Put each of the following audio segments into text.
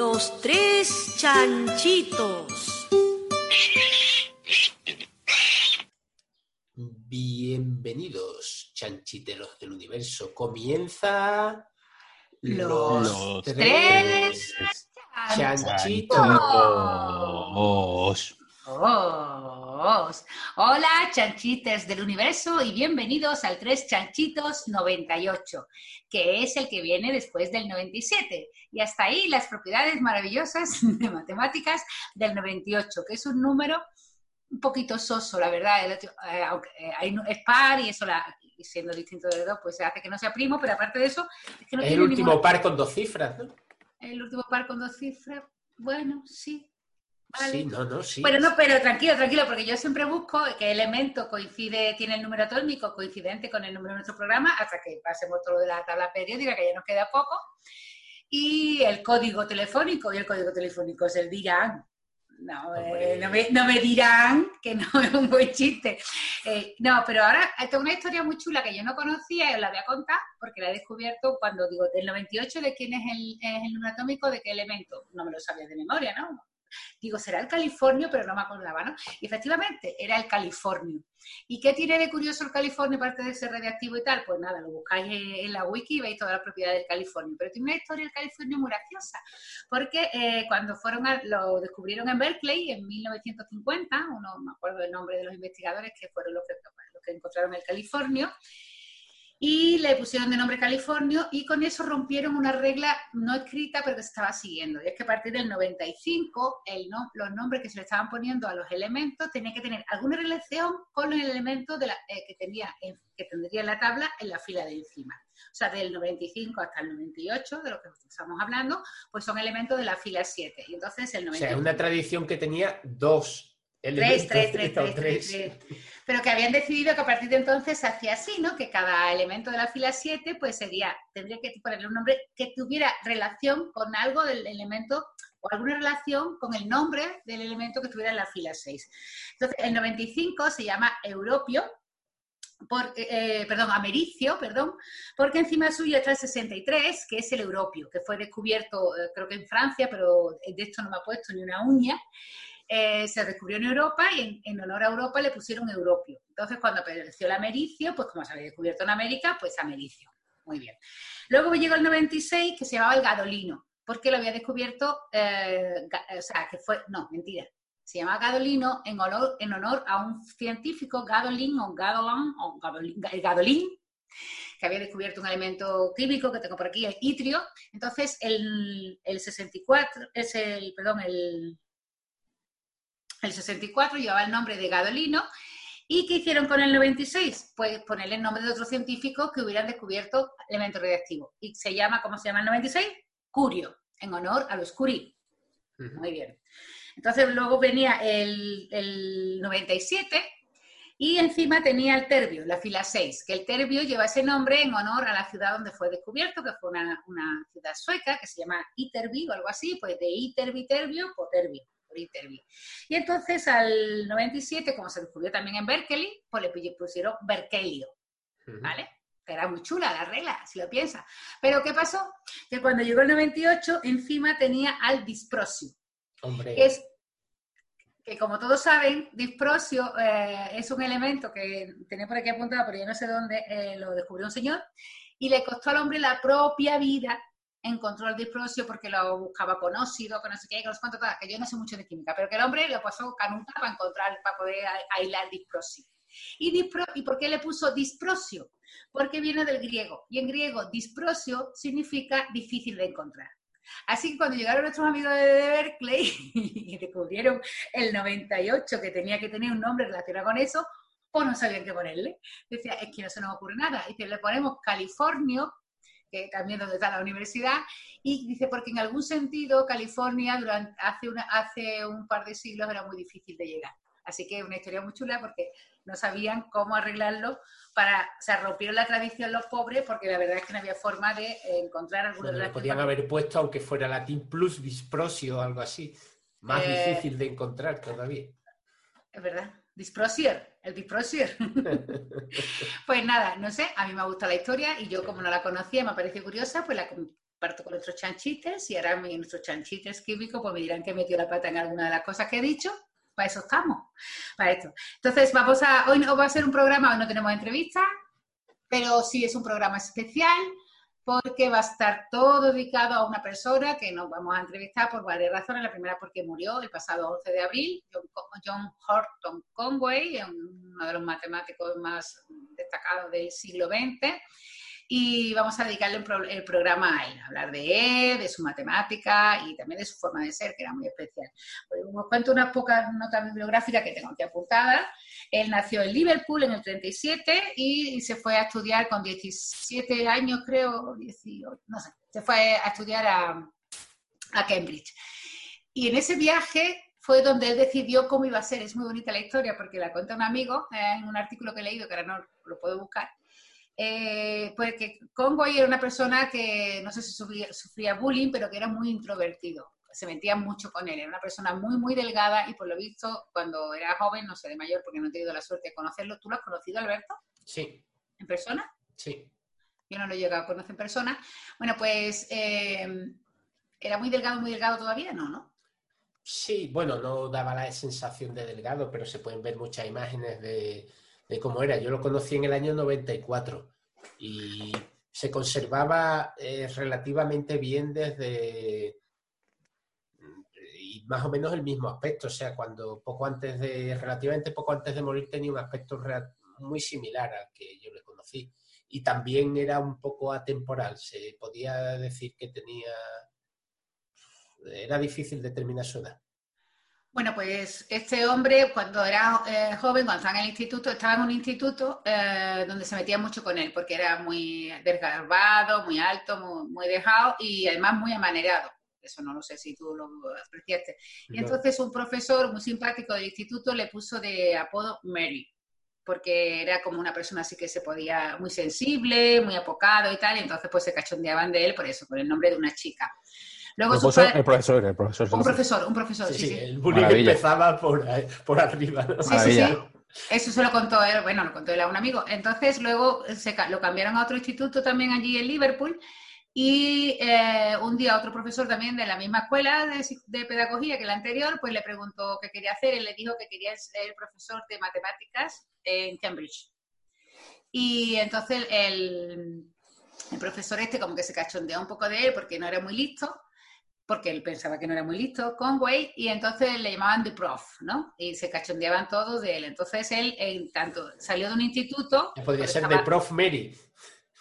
Los tres chanchitos. Bienvenidos, chanchiteros del universo. Comienza Los tres chanchitos. Os. Hola, chanchites del universo y bienvenidos al 3 Chanchitos 98, que es el que viene después del 97. Y hasta ahí las propiedades maravillosas de matemáticas del 98, que es un número un poquito soso, la verdad. Eh, aunque, eh, es par y eso, la, siendo distinto de dos, pues hace que no sea primo, pero aparte de eso, es que no tiene el último ninguna- par con dos cifras, ¿no? el último par con dos cifras. Bueno, sí. Vale. Sí, no, no, sí. Bueno, no, pero tranquilo, tranquilo, porque yo siempre busco qué elemento coincide, tiene el número atómico coincidente con el número de nuestro programa, hasta que pasemos todo lo de la tabla periódica, que ya nos queda poco. Y el código telefónico, y el código telefónico es el dirán. No, eh, no, me, no me dirán que no es un buen chiste. Eh, no, pero ahora tengo una historia muy chula que yo no conocía y os la voy a contar porque la he descubierto cuando digo del 98 de quién es el, es el número atómico, de qué elemento. No me lo sabía de memoria, ¿no? Digo, será el californio, pero no me acordaba, ¿no? Y efectivamente, era el californio. ¿Y qué tiene de curioso el californio, aparte de ser radiactivo y tal? Pues nada, lo buscáis en- la wiki y veis todas las propiedades del californio. Pero tiene una historia del californio muy graciosa, porque eh, cuando fueron a- lo descubrieron en Berkeley en 1950, uno, no me acuerdo el nombre de los investigadores que fueron los que, los que encontraron el californio, y le pusieron de nombre Californio y con eso rompieron una regla no escrita pero que se estaba siguiendo. Y es que a partir del 95 el no- los nombres que se le estaban poniendo a los elementos tenían que tener alguna relación con el elemento de la, eh, que, tenía, en- que tendría en la tabla en la fila de encima. O sea, del 95 hasta el 98, de lo que estamos hablando, pues son elementos de la fila 7. Y entonces el O 95... sea, es una tradición que tenía dos Tres, tres, tres, tres, tres. Pero que habían decidido que a partir de entonces se hacía así, ¿no? Que cada elemento de la fila 7, pues sería, tendría que ponerle un nombre que tuviera relación con algo del elemento o alguna relación con el nombre del elemento que estuviera en la fila 6. Entonces, el 95 se llama Europio, porque, eh, perdón, Americio, perdón, porque encima suyo está el 63, que es el Europio, que fue descubierto, eh, creo que en Francia, pero de esto no me ha puesto ni una uña. Eh, se descubrió en Europa y en, honor a Europa le pusieron Europio. Entonces, cuando apareció el Americio, pues como se había descubierto en América, pues Americio. Muy bien. Luego llegó el 96, que se llamaba el Gadolino, porque lo había descubierto, eh, o sea, que fue, no, mentira, se llama Gadolino en honor, a un científico, Gadolin o Gadolin, o Gadolin, Gadolin, que había descubierto un elemento químico que tengo por aquí, el itrio. Entonces, el, el 64, es el, perdón, el, el 64 llevaba el nombre de Gadolino. ¿Y qué hicieron con el 96? Pues ponerle el nombre de otro científico que hubieran descubierto elementos radiactivos. Y se llama, ¿cómo se llama el 96? Curio, en honor a los Curie. Ujú. Muy bien. Entonces luego venía el, el 97 y encima tenía el Terbio, la fila 6, que el Terbio lleva ese nombre en honor a la ciudad donde fue descubierto, que fue una, una ciudad sueca que se llama Iterby o algo así, pues de Iterby Terbio por Terbio, por Iterby. Y entonces al 97, como se descubrió también en Berkeley, pues le pusieron Berkelio. ¿vale? Que era muy chula la regla, si lo piensas. Pero ¿qué pasó? Que cuando llegó el 98, encima tenía al disprosio, Hombre, que es que como todos saben, disprosio eh, es un elemento que tenía por aquí apuntado, pero yo no sé dónde eh, lo descubrió un señor, y le costó al hombre la propia vida encontró el disprosio porque lo buscaba con óxido, con no sé qué, con cuánto, tal, que yo no sé mucho de química, pero que el hombre lo pasó canuta para encontrar, para poder aislar disprosio. ¿Y, dispro- ¿Y por qué le puso disprosio? Porque viene del griego, y en griego disprosio significa difícil de encontrar. Así que cuando llegaron nuestros amigos de Berkeley y descubrieron el 98 que tenía que tener un nombre relacionado con eso, pues no sabían qué ponerle. Decía, es que no se nos ocurre nada. Dice, le ponemos Californio, que también donde está la universidad, y dice, porque en algún sentido California durante, hace, una, hace un par de siglos era muy difícil de llegar. Así que una historia muy chula porque no sabían cómo arreglarlo para, o sea, rompieron la tradición los pobres porque la verdad es que no había forma de eh, encontrar alguna bueno, relación podían haber puesto, aunque fuera latín plus disprosio o algo así. Más Eh, difícil de encontrar todavía. Es verdad. Disprosier, el Disprosier. pues nada, no sé, a mí me gusta la historia y yo como no la conocía, me pareció curiosa, pues la, parto con nuestros chanchites y ahora nuestros chanchites químicos pues me dirán que he metido la pata en alguna de las cosas que he dicho. Para eso estamos, para esto. Entonces, vamos a, hoy no va a ser un programa, hoy no tenemos entrevista, pero sí es un programa especial porque va a estar todo dedicado a una persona que nos vamos a entrevistar por varias razones. La primera porque murió el pasado 11 de abril, John Horton Conway, uno de los matemáticos más destacados del siglo XX y vamos a dedicarle el programa a él, hablar de él, de su matemática y también de su forma de ser, que era muy especial. Pues, os cuento unas pocas notas bibliográficas que tengo aquí apuntadas. Él nació en Liverpool en el 37 y se fue a estudiar con 17 años, creo, 18, no sé, se fue a estudiar a, a Cambridge. Y en ese viaje fue donde él decidió cómo iba a ser. Es muy bonita la historia porque la cuenta un amigo eh, en un artículo que he leído, que ahora no lo puedo buscar, eh, pues que Conway era una persona que no sé si sufría, bullying, pero que era muy introvertido. Se metía mucho con él. Era una persona muy, muy delgada y por lo visto, cuando era joven, no sé, de mayor, porque no he tenido la suerte de conocerlo. ¿Tú lo has conocido, Alberto? Sí. ¿En persona? Sí. Yo no lo he llegado a conocer en persona. Bueno, pues eh, era muy delgado, muy delgado todavía, ¿no? ¿no? Sí, bueno, no daba la sensación de delgado, pero se pueden ver muchas imágenes de, de cómo era. Yo lo conocí en el año 94 y se conservaba eh, relativamente bien desde y más o menos el mismo aspecto, o sea, cuando poco antes de, relativamente poco antes de morir tenía un aspecto muy similar al que yo le conocí. Y también era un poco atemporal, se podía decir que tenía, era difícil determinar su edad. Bueno, pues este hombre cuando era eh, joven, cuando estaba en el instituto, estaba en un instituto eh, donde se metía mucho con él, porque era muy desgarbado, muy alto, muy, dejado y además muy amanerado. Eso no lo sé si tú lo apreciaste. Y entonces un profesor muy simpático del instituto le puso de apodo Mary, porque era como una persona así que se podía, muy sensible, muy apocado y tal, y entonces pues se cachondeaban de él por eso, por el nombre de una chica. Luego el, profesor, el profesor, el profesor. Un profesor, un profesor, sí, sí. El bullying empezaba por, por arriba. Sí, sí, sí. Eso se lo contó él, bueno, lo contó él a un amigo. Entonces luego se, lo cambiaron a otro instituto también allí en Liverpool y eh, un día otro profesor también de la misma escuela de, de, pedagogía que la anterior, pues le preguntó qué quería hacer y le dijo que quería ser profesor de matemáticas en Cambridge. Y entonces el, el profesor este como que se cachondeó un poco de él porque no era muy listo porque él pensaba que no era muy listo, Conway, y entonces le llamaban The Prof, ¿no? Y se cachondeaban todos de él. Entonces él, en tanto, salió de un instituto... Podría ser The Prof Mary.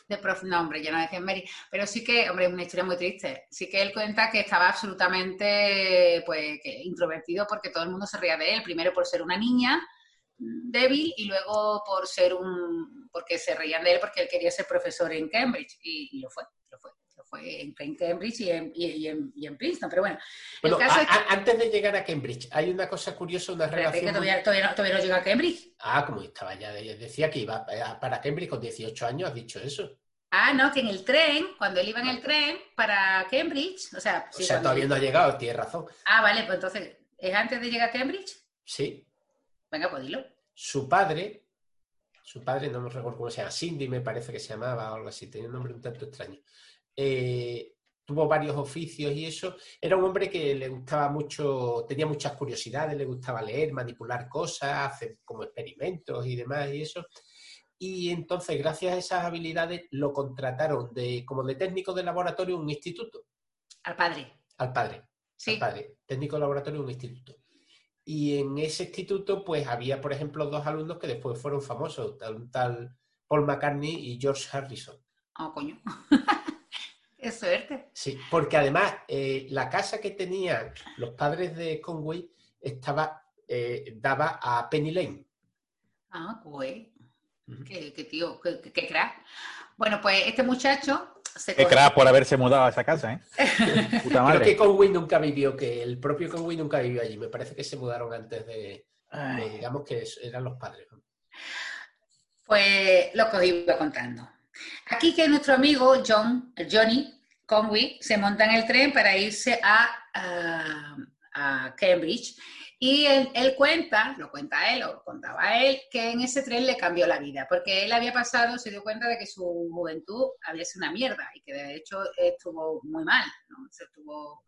The Prof, no, hombre, yo no decía Mary. Pero sí que, hombre, es una historia muy triste. Sí que él cuenta que estaba absolutamente, pues, introvertido porque todo el mundo se reía de él. Primero por ser una niña débil y luego por ser un... porque se reían de él porque él quería ser profesor en Cambridge. y lo fue, lo fue fue en, Cambridge y en, y, en, y en, Princeton, pero bueno. bueno antes de llegar a Cambridge, hay una cosa curiosa, una relación... Que todavía, todavía, no, todavía, no, llega a Cambridge. Ah, como estaba ya, decía que iba para Cambridge con 18 años, has dicho eso. Ah, no, que en el tren, cuando él iba en el tren para Cambridge, o sea... o sea, todavía no ha llegado, tienes razón. Ah, vale, pues entonces, ¿es antes de llegar a Cambridge? Sí. Venga, pues dilo. Su padre, su padre, no me recuerdo cómo se llama, Cindy me parece que se llamaba o algo así, tenía un nombre un tanto extraño. Eh, tuvo varios oficios y eso. Era un hombre que le gustaba mucho, tenía muchas curiosidades, le gustaba leer, manipular cosas, hacer como experimentos y demás y eso. Y entonces, gracias a esas habilidades, lo contrataron de, como de técnico de laboratorio en un instituto. Al padre. Al padre. Sí. Al padre. Técnico de laboratorio en un instituto. Y en ese instituto, pues había, por ejemplo, dos alumnos que después fueron famosos, tal, tal Paul McCartney y George Harrison. Oh, coño. Es suerte. Sí, porque además eh, la casa que tenían los padres de Conway estaba, eh, daba a Penny Lane. Ah, güey. qué, tío, qué, crack. Bueno, pues este muchacho se Qué crack por haberse mudado a esa casa, ¿eh? Puta madre. Creo que Conway nunca vivió, que el propio Conway nunca vivió allí. Me parece que se mudaron antes de, digamos que eran los padres. Pues lo que os iba contando. Aquí que nuestro amigo John, Johnny Conway se monta en el tren para irse a, Cambridge Y él, cuenta, lo cuenta él, o contaba él, que en ese tren le cambió la vida, porque él había pasado, se dio cuenta de que su juventud había sido una mierda y que de hecho estuvo muy mal, ¿no? Se estuvo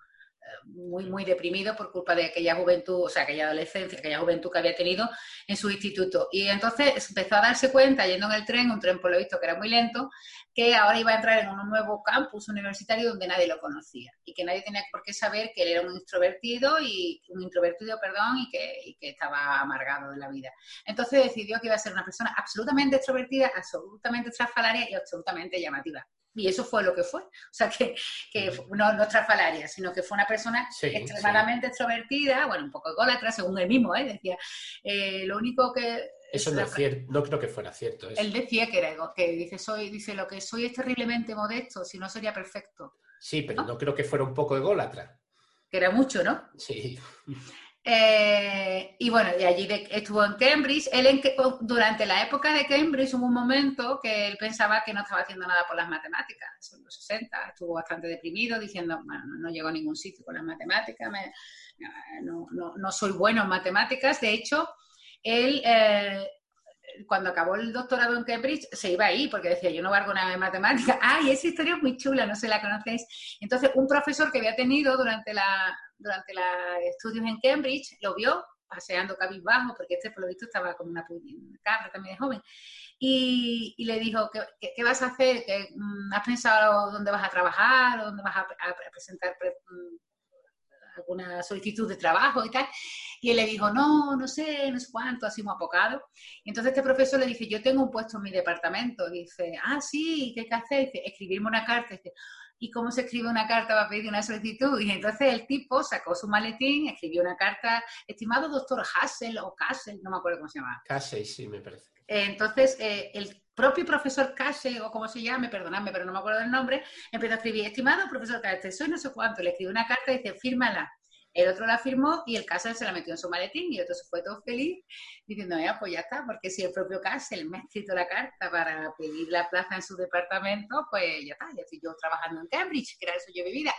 muy, muy deprimido por culpa de aquella juventud, o sea, aquella adolescencia, aquella juventud que había tenido en su instituto. Y entonces empezó a darse cuenta, yendo en el tren, un tren por lo visto que era muy lento, que ahora iba a entrar en un nuevo campus universitario donde nadie lo conocía y que nadie tenía por qué saber que él era un introvertido y un introvertido, perdón, y que, que estaba amargado de la vida. Entonces decidió que iba a ser una persona absolutamente extrovertida, absolutamente estrafalaria y absolutamente llamativa. Y eso fue lo que fue. O sea, que, que no, no estrafalaria, sino que fue una persona extremadamente extrovertida, bueno, un poco ególatra, según él mismo, ¿eh? decía. Eh, lo único que... Eso no es cierto, no creo que fuera cierto. Él decía que era que dice, soy, dice, lo que soy es terriblemente modesto, si no sería perfecto. Sí, pero no, creo que fuera un poco ególatra. Que era mucho, ¿no? Sí. Eh, y bueno, de allí estuvo en Cambridge. Él durante la época de Cambridge hubo un momento que él pensaba que no estaba haciendo nada por las matemáticas, en los 60. Estuvo bastante deprimido diciendo, bueno, no llego a ningún sitio con las matemáticas, no, no, no, soy bueno en matemáticas. De hecho, él... Eh, cuando acabó el doctorado en Cambridge, se iba ahí porque decía, yo no valgo nada en matemáticas. ¡Ay, esa historia es muy chula! No sé la conocéis. Entonces, un profesor que había tenido durante la, durante los estudios en Cambridge, lo vio paseando cabizbajo, porque este por lo visto estaba como una cabra también de joven, y, le dijo, ¿qué, vas a hacer? Mm, ¿Has pensado dónde vas a trabajar? ¿Dónde vas a, presentar mm, alguna solicitud de trabajo y tal? Y él le dijo, no, no sé, no sé cuánto, así muy apocado. Y entonces este profesor le dice, yo tengo un puesto en mi departamento. dice, ah, sí, ¿qué hay que hacer? dice, escribirme una carta. dice, ¿y cómo se escribe una carta para pedir una solicitud? Y entonces el tipo sacó su maletín, escribió una carta, estimado doctor Hassel o Kassel, no me acuerdo cómo se llama. Kassel, sí, me parece. Entonces, eh, el propio profesor Kassel, o como se llame, perdonadme, pero no me acuerdo del nombre, empezó a escribir, estimado profesor Kassel, soy no sé cuánto, le escribió una carta y dice, fírmala. El otro la firmó y el Castle se la metió en su maletín y el otro se fue todo feliz diciendo, ya, pues ya está, porque si el propio Castle me ha escrito la carta para pedir la plaza en su departamento, pues ya está, ya estoy yo trabajando en Cambridge, que era eso yo vivida.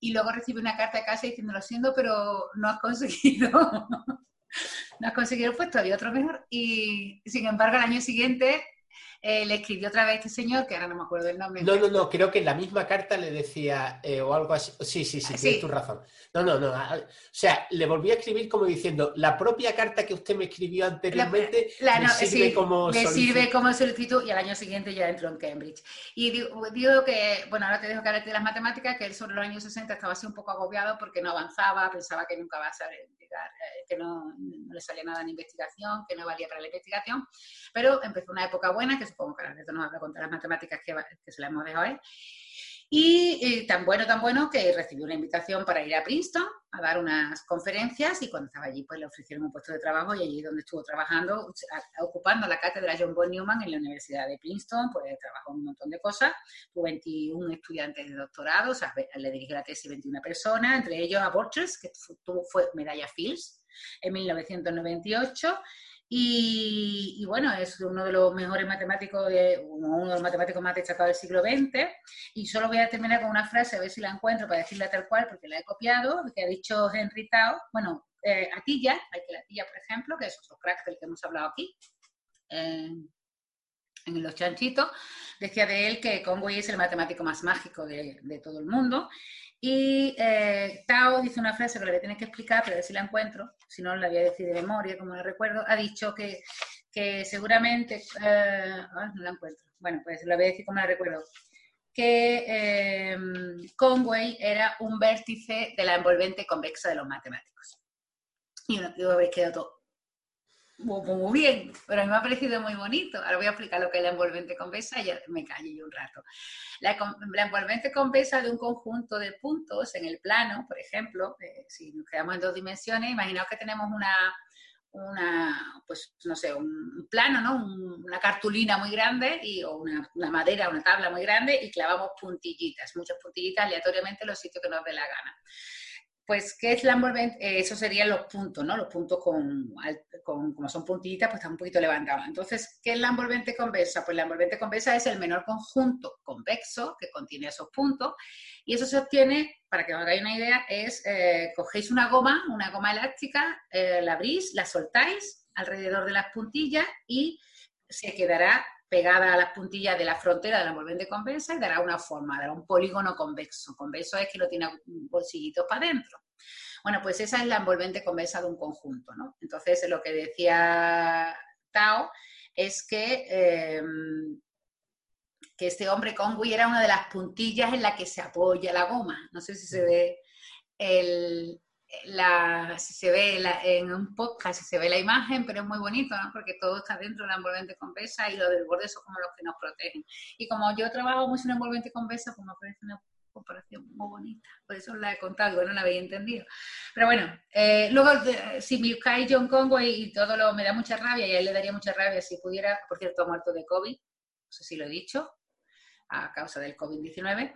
Y luego recibe una carta de casa diciendo, lo siento, pero no has conseguido, no has conseguido el puesto, había otro mejor. Y sin embargo, al año siguiente eh, le escribió otra vez este señor, que ahora no me acuerdo del nombre. No, no, no, creo que en la misma carta le decía, eh, o algo así, sí, sí, sí, tienes tu razón. No, no, no, o sea, le volví a escribir como diciendo, la propia carta que usted me escribió anteriormente la, sirve como me sirve como solicitud y al año siguiente ya entró en Cambridge. Y digo, que, bueno, ahora te dejo que hablarte de las matemáticas, que él sobre los años 60 estaba así un poco agobiado porque no avanzaba, pensaba que nunca va a saber llegar, eh, que no, no, le salía nada en investigación, que no valía para la investigación, pero empezó una época buena que supongo que ahora nos a contar las matemáticas que, que se las hemos dejado él. Y tan bueno, tan bueno que recibió una invitación para ir a Princeton a dar unas conferencias y cuando estaba allí pues le ofrecieron un puesto de trabajo y allí donde estuvo trabajando, ocupando la cátedra John Boy Newman en la Universidad de Princeton, pues trabajó un montón de cosas, tuvo 21 estudiantes de doctorado, o sea, le dirigió la tesis 21 personas, entre ellos a Borchers, que tuvo, fue medalla Fields en 1998 y, bueno, es uno de los mejores matemáticos, de, uno de los matemáticos más destacados del siglo XX. Y solo voy a terminar con una frase, a ver si la encuentro para decirla tal cual, porque la he copiado, que ha dicho Henry Tao. Bueno, eh, Atilla, la Atilla, por ejemplo, que es otro crack del que hemos hablado aquí, en Los Chanchitos, decía de él que Conway es el matemático más mágico de, de todo el mundo y eh, Tao dice una frase que le voy a tener que explicar, pero a ver si la encuentro, si no la voy a decir de memoria, como la recuerdo. Ha dicho que, que seguramente. Eh, no la encuentro. Bueno, pues la voy a decir como la recuerdo. Que eh, Conway era un vértice de la envolvente convexa de los matemáticos. Y uno, yo habéis quedado todo muy, bien, pero a mí me ha parecido muy bonito. Ahora voy a explicar lo que es la envolvente convexa y ya me callo yo un rato. La, envolvente convexa de un conjunto de puntos en el plano, por ejemplo, eh, si nos quedamos en dos dimensiones, imaginaos que tenemos una, una pues no sé, un plano, ¿no? una cartulina muy grande y, o una, una, madera, una tabla muy grande y clavamos puntillitas, muchas puntillitas aleatoriamente en los sitios que nos dé la gana. Pues, ¿qué es la envolvente? Eh, eso serían los puntos, ¿no? Los puntos con, como son puntillitas, pues están un poquito levantados. Entonces, ¿qué es la envolvente convexa? Pues la envolvente convexa es el menor conjunto convexo que contiene esos puntos Y eso se obtiene, para que os hagáis una idea, es eh, cogéis una goma, una goma elástica, eh, la abrís, la soltáis alrededor de las puntillas y se quedará pegada a las puntillas de la frontera de la envolvente convexa y dará una forma, dará un polígono convexo. Convexo es que no tiene bolsillitos para adentro. Bueno, pues esa es la envolvente convexa de un conjunto, ¿no? Entonces, lo que decía Tao es que, em, que este hombre Conway era una de las puntillas en la que se apoya la goma. No sé si se ve el, la, se ve en un podcast, se ve la imagen, pero es muy bonito, ¿no? Porque todo está dentro de la envolvente convexa y lo del borde son como los que nos protegen. Y como yo trabajo mucho en envolvente convexa, pues me parece una comparación muy bonita. Por eso la he contado, no la había entendido. Pero bueno, eh, luego si me cae John Conway y todo lo me da mucha rabia, y a él le daría mucha rabia si pudiera, por cierto, muerto de COVID, no sé si lo he dicho, a causa del COVID-19,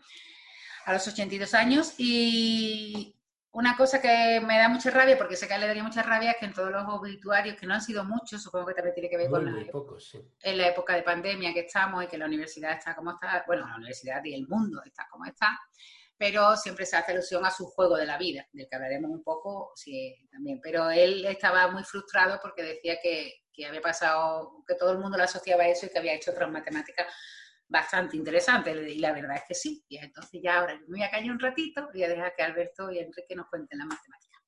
a los 82 años. Y una cosa que me da mucha rabia, porque sé que a él le daría mucha rabia, es que en todos los obituarios, que no han sido muchos, supongo que también tiene que ver con la, en la época de pandemia que estamos y que la universidad está como está, bueno, la universidad y el mundo está como está, pero siempre se hace alusión a su juego de la vida, del que hablaremos un poco sí, también. Pero él estaba muy frustrado porque decía que, que había pasado, que todo el mundo le asociaba a eso y que había hecho otras matemáticas bastante interesante. Y la verdad es que sí. Y entonces ya ahora me voy a callar un ratito y a dejar que Alberto y Enrique nos cuenten la matemática.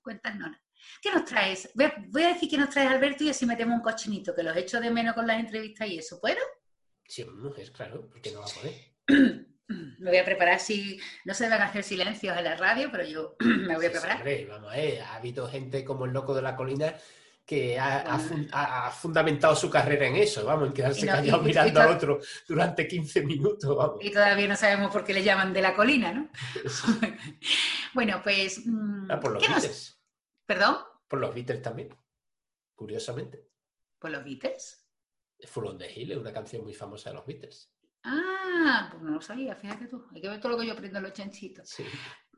Cuéntanos. ¿Qué nos traes? Voy a, decir que nos traes Alberto y así metemos un cochinito, que los echo de menos con las entrevistas y eso. ¿Puedo? Sí, es claro, porque no va a poder. me voy a preparar si no se deben hacer silencios en la radio, pero yo me voy a preparar. vamos, eh, ha habido gente como el loco de la colina que ha, fundamentado su carrera en eso, vamos, en quedarse callado mirando al otro durante 15 minutos, vamos. Y todavía no sabemos por qué le llaman de la colina, ¿no? bueno, pues... Mm, ah, por los Beatles. ¿Perdón? Por los Beatles también, curiosamente. ¿Por los Beatles? Full on the Hill es una canción muy famosa de los Beatles. Ah, pues no lo sabía, fíjate tú. Hay que ver todo lo que yo aprendo en los chanchitos.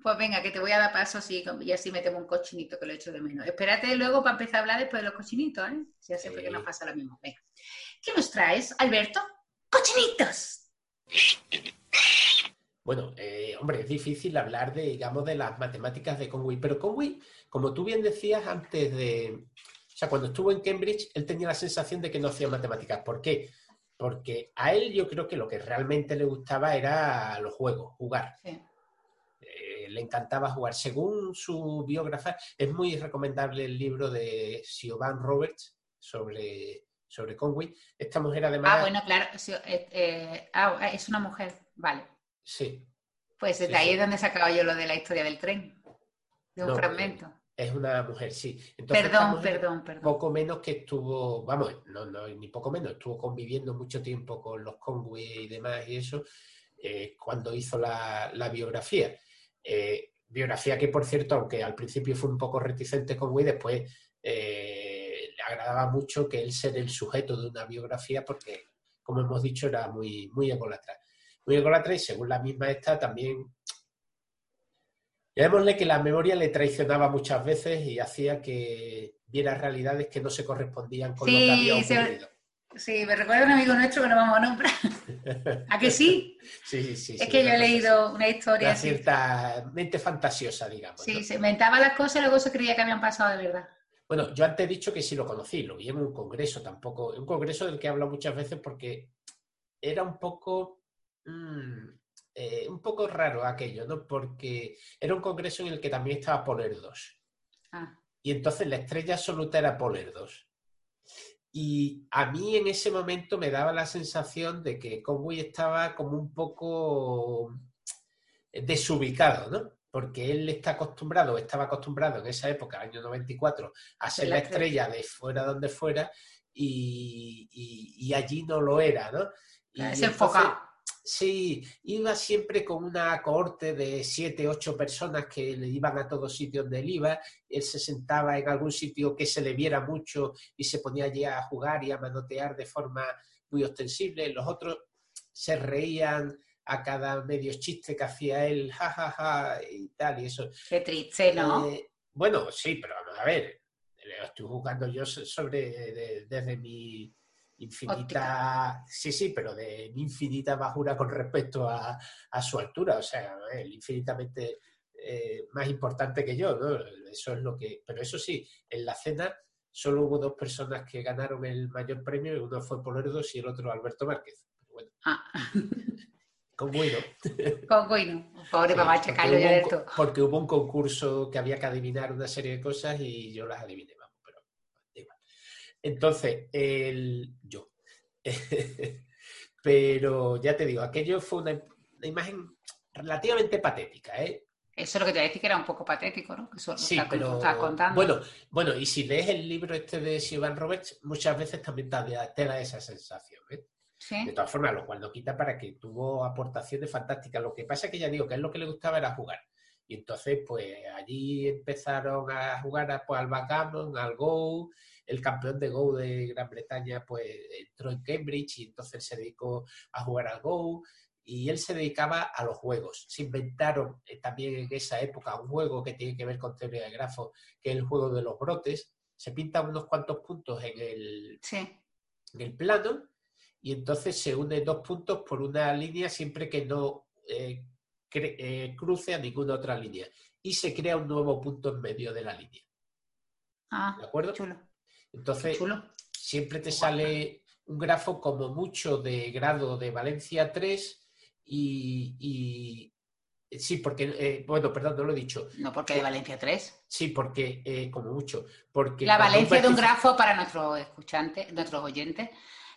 Pues venga, que te voy a dar paso así, y así metemos un cochinito que lo echo de menos. Espérate luego para empezar a hablar después de los cochinitos, ¿eh? Ya siempre que nos pasa lo mismo. Venga. ¿Qué nos traes, Alberto? ¡Cochinitos! Bueno, eh, hombre, es difícil hablar de, digamos, de las matemáticas de Conway, pero Conway, como tú bien decías antes de, o sea, cuando estuvo en Cambridge, él tenía la sensación de que no hacía matemáticas. ¿Por qué? Porque a él yo creo que lo que realmente le gustaba era los juegos, jugar. Eh, le encantaba jugar. Según su biógrafa, es muy recomendable el libro de Siobhan Roberts sobre, sobre Conway. Esta mujer además... Ah, bueno, claro. Eh, eh, ah, es una mujer, vale. Sí. Pues desde ahí es donde sacaba yo lo de la historia del tren, de un fragmento. Es una mujer, sí. perdón, perdón, perdón. Poco menos que estuvo, vamos, no, no, ni poco menos, estuvo conviviendo mucho tiempo con los Conway y demás y eso, eh, cuando hizo la, biografía. Eh, biografía que, por cierto, aunque al principio fue un poco reticente Conway, después eh, le agradaba mucho que él sea el sujeto de una biografía porque, como hemos dicho, era muy, muy ególatra. Muy ególatra y según la misma esta, también Llamémosle que la memoria le traicionaba muchas veces y hacía que viera realidades que no se correspondían con lo que había ocurrido. Sí, me recuerda un amigo nuestro que no vamos a nombrar. ¿A que sí? Sí, sí, Es que yo he leído una historia. Una cierta mente fantasiosa, digamos. Sí, se inventaba las cosas y luego se creía que habían pasado de verdad. Bueno, yo antes he dicho que sí lo conocí, lo vi en un congreso tampoco, un congreso del que he hablado muchas veces porque era un poco, mm, eh, un poco raro aquello, ¿no? Porque era un congreso en el que también estaba Poler 2. Ah. Y entonces la estrella absoluta era Poler 2. Y a mí en ese momento me daba la sensación de que Conway estaba como un poco desubicado, ¿no? Porque él está acostumbrado, estaba acostumbrado en esa época, año 94, a ser la estrella de fuera donde fuera y, allí no lo era, ¿no? Y se enfocaba Sí, iba siempre con una cohorte de siete, ocho personas que le iban a todos sitios donde él iba. Él se sentaba en algún sitio que se le viera mucho y se ponía allí a jugar y a manotear de forma muy ostensible. Los otros se reían a cada medio chiste que hacía él, jajaja, ja, ja, y tal, y eso. Qué triste, ¿no? Eh, bueno, sí, pero vamos a ver, estoy jugando yo sobre desde mi infinita, sí, sí, pero de infinita bajura con respecto a, su altura, o sea, él infinitamente eh, más importante que yo, ¿no? Eso es lo que, pero eso sí, en la cena solo hubo dos personas que ganaron el mayor premio, y uno fue Polerdos y el otro Alberto Márquez. Bueno. Ah. Con Guido. Con Guido. Pobre mamá, chacarlo ya esto. Porque hubo un concurso que había que adivinar una serie de cosas y yo las adiviné. Entonces, el, yo. pero ya te digo, aquello fue una, imagen relativamente patética, ¿eh? Eso es lo que te a decir que era un poco patético, ¿no? Eso sí, pero contando. Bueno, bueno, y si lees el libro este de Siobhan Roberts, muchas veces también te da esa sensación, ¿eh? De todas formas, lo cual no quita para que tuvo aportaciones fantásticas. Lo que pasa es que ya digo que es lo que le gustaba era jugar. Y entonces, pues allí empezaron a jugar pues, al backgammon, al Go. El campeón de Go de Gran Bretaña, pues entró en Cambridge y entonces se dedicó a jugar al Go. Y él se dedicaba a los juegos. Se inventaron eh, también en esa época un juego que tiene que ver con teoría de grafos, que es el juego de los brotes. Se pintan unos cuantos puntos en el, en el plano y entonces se unen dos puntos por una línea siempre que no eh, eh, cruce a ninguna otra línea. Y se crea un nuevo punto en medio de la línea. Ah, ¿De acuerdo? Chulo. Entonces, siempre te sale un grafo como mucho de grado de Valencia 3 y, Sí, porque, eh, bueno, perdón, no lo he dicho. No, porque de Valencia 3. Sí, porque, como mucho. Porque la valencia de un grafo para nuestros escuchantes, nuestros oyentes,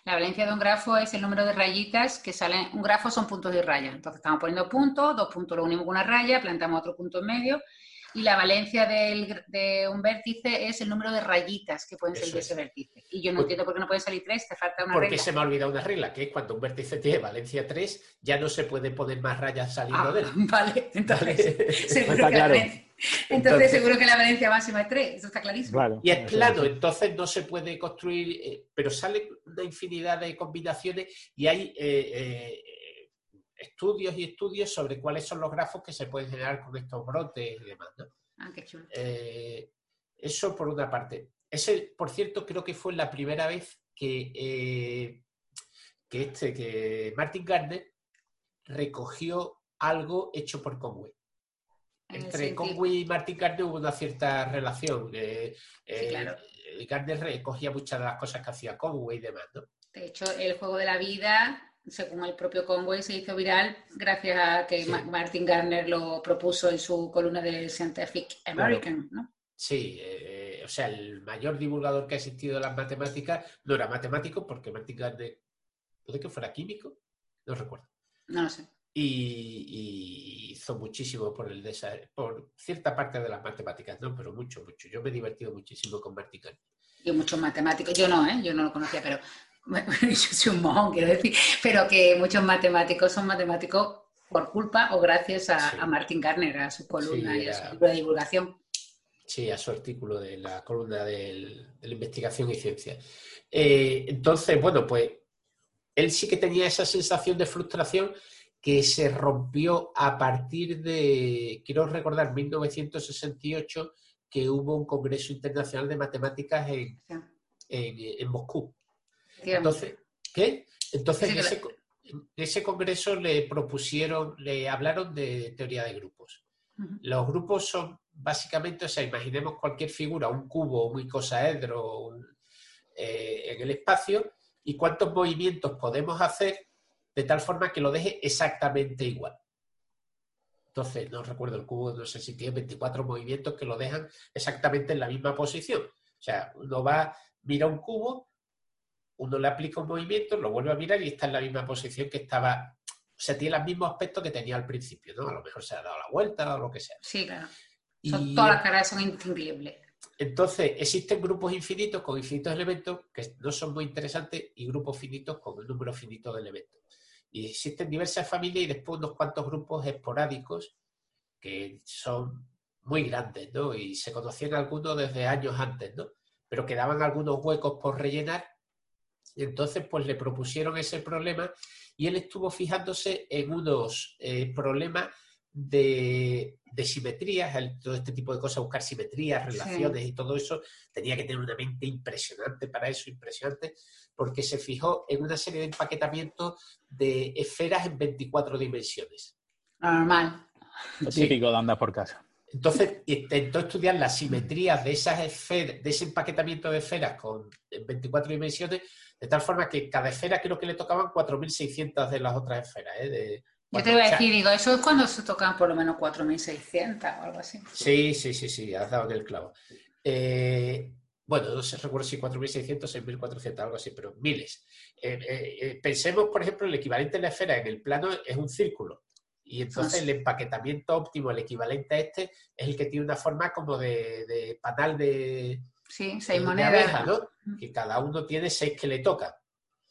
la valencia de un grafo es el número de rayitas que salen. Un grafo son puntos y rayas. Entonces estamos poniendo puntos, dos puntos lo unimos con una raya, plantamos otro punto en medio. Y la valencia de un vértice es el número de rayitas que pueden salir de ese vértice. Y yo no entiendo por qué no pueden salir tres, te falta una regla. Porque se me ha olvidado una regla, que es cuando un vértice tiene valencia 3, ya no se puede poner más rayas saliendo ah, de él. Vale, entonces, seguro que claro. Entonces, seguro que la valencia máxima es 3, eso está clarísimo. y es plano, entonces no se puede construir, eh, pero sale una infinidad de combinaciones y hay eh, eh, estudios y estudios sobre cuáles son los grafos que se pueden generar con estos brotes y demás. Ah, qué chulo. eso por una parte. Ese, por cierto, creo que fue la primera vez que, que, este, que Martin Gardner recogió algo hecho por Conway entre Conway y Martin Gardner hubo una cierta relación. Eh, eh, Gardner recogía muchas de las cosas que hacía Conway y demás, ¿no? De hecho, el juego de la vida, según el propio Conway, se hizo viral gracias a que Martin Gardner lo propuso en su columna de Scientific American, ¿no? Sí, eh, o sea, el mayor divulgador que ha existido de las matemáticas no era matemático porque Martin Gardner, ¿puede que fuera químico? No recuerdo. No lo sé y, hizo muchísimo por el por cierta parte de las matemáticas, ¿no? Pero mucho, mucho. Yo me he divertido muchísimo con Marticán. Yo muchos matemáticos, yo no, ¿eh? Yo no lo conocía, pero yo soy un mojón, quiero decir, pero que muchos matemáticos son matemáticos por culpa o gracias a, Martin Garner, a su columna y a su libro de divulgación. Sí, a su artículo de la columna de la investigación y ciencia. Eh, entonces, bueno, pues él sí que tenía esa sensación de frustración que se rompió a partir de, quiero recordar, 1968, que hubo un Congreso Internacional de Matemáticas en, en, Moscú. Entonces, ¿qué? Entonces, en ese, congreso le propusieron, le hablaron de teoría de grupos. Los grupos son básicamente, o sea, imaginemos cualquier figura, un cubo, un icosaedro eh, en el espacio, y cuántos movimientos podemos hacer de tal forma que lo deje exactamente igual. Entonces, no recuerdo el cubo, no sé si tiene 24 movimientos que lo dejan exactamente en la misma posición. O sea, uno va, mira un cubo, uno le aplica un movimiento, lo vuelve a mirar y está en la misma posición que estaba. O sea, tiene el mismo aspecto que tenía al principio, ¿no? A lo mejor se ha dado la vuelta o lo que sea. Sí, claro. todas las caras son indistinguibles. Entonces, existen grupos infinitos con infinitos elementos que no son muy interesantes y grupos finitos con un número finito de elementos. Y existen diversas familias y después unos cuantos grupos esporádicos que son muy grandes, ¿no? Y se conocían algunos desde años antes, ¿no? Pero quedaban algunos huecos por rellenar. Y entonces, pues le propusieron ese problema y él estuvo fijándose en unos eh, problemas de, simetrías, todo este tipo de cosas, buscar simetrías, relaciones y todo eso, tenía que tener una mente impresionante para eso, impresionante, porque se fijó en una serie de empaquetamientos de esferas en 24 dimensiones. Normal. Lo típico de andar por casa. Entonces intentó estudiar las simetrías de esas esferas, de ese empaquetamiento de esferas con 24 dimensiones, de tal forma que cada esfera creo que le tocaban 4.600 de las otras esferas. ¿eh? Yo te iba a decir, digo, eso es cuando se tocan por lo menos 4.600 o algo así. Sí, sí, sí, sí, has dado en el clavo. Eh, bueno, no sé, recuerdo si 4.600, 6.400, algo así, pero miles. Eh, pensemos, por ejemplo, el equivalente de la esfera en el plano es un círculo. Y entonces el empaquetamiento óptimo, el equivalente a este, es el que tiene una forma como de, panal de, sí, seis monedas. ¿no? Que cada uno tiene seis que le toca.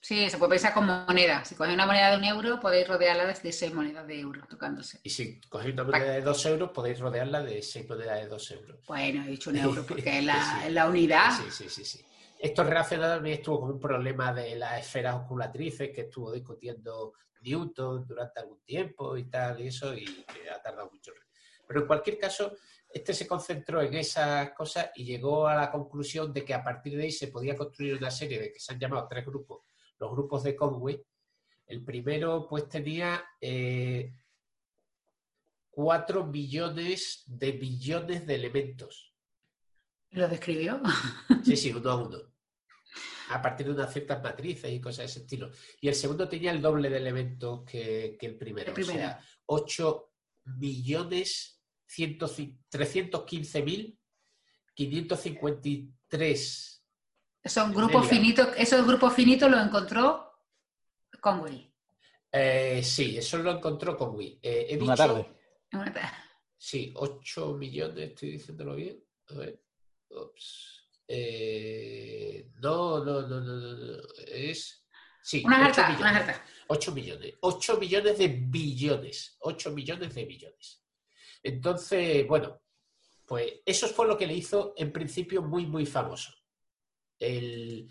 Sí, se puede pensar como moneda. Si coges una moneda de un euro, podéis rodearla de seis monedas de euro tocándose. Y si cogéis una moneda de dos euros, podéis rodearla de seis monedas de dos euros. Bueno, he dicho un euro porque es la, la unidad. Sí, sí, sí, sí. Esto relacionado también estuvo con un problema de las esferas oculatrices que estuvo discutiendo Newton durante algún tiempo y tal, y eso, y ha tardado mucho. Pero en cualquier caso, este se concentró en esas cosas y llegó a la conclusión de que a partir de ahí se podía construir una serie de que se han llamado tres grupos, los grupos de Conway. El primero, pues, tenía eh, cuatro billones de billones de elementos. ¿Lo describió? Sí, sí, uno a uno a partir de unas ciertas matrices y cosas de ese estilo. Y el segundo tenía el doble de elementos que, el primero. O sea, 8 millones 315 mil 553. Son grupos finitos, esos grupos finitos los encontró Conway. Eh, sí, eso lo encontró Conway. Eh, Una tarde. Una tarde. Sí, 8 millones, estoy diciéndolo bien. A ver. Ups. Eh, no, no, no, no, no, es... Sí, una harta, millones, 8 millones. 8 millones de billones. 8 millones de billones. Entonces, bueno, pues eso fue lo que le hizo en principio muy, muy famoso. El,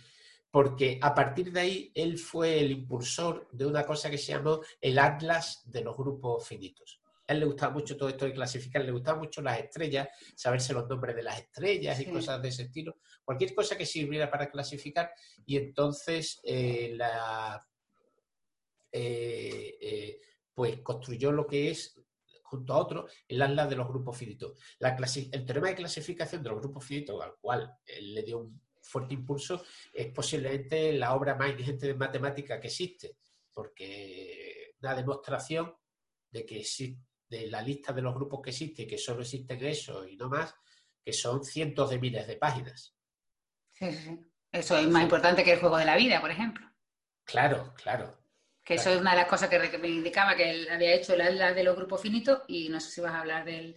porque a partir de ahí él fue el impulsor de una cosa que se llamó el Atlas de los grupos finitos. A él le gustaba mucho todo esto de clasificar, le gustaban mucho las estrellas, saberse los nombres de las estrellas y cosas de ese estilo, cualquier cosa que sirviera para clasificar. Y entonces eh, la, eh, eh, pues construyó lo que es junto a otro, el atlas de los grupos finitos. el teorema de clasificación de los grupos finitos, al cual él le dio un fuerte impulso, es posiblemente la obra más ingente de matemática que existe, porque una demostración de que existe de la lista de los grupos que existen, que solo existen eso y no más, que son cientos de miles de páginas. Sí, sí. Eso es más importante que el juego de la vida, por ejemplo. Claro, claro. Que eso es una de las cosas que me indicaba que él había hecho la, de los grupos finitos y no sé si vas a hablar del,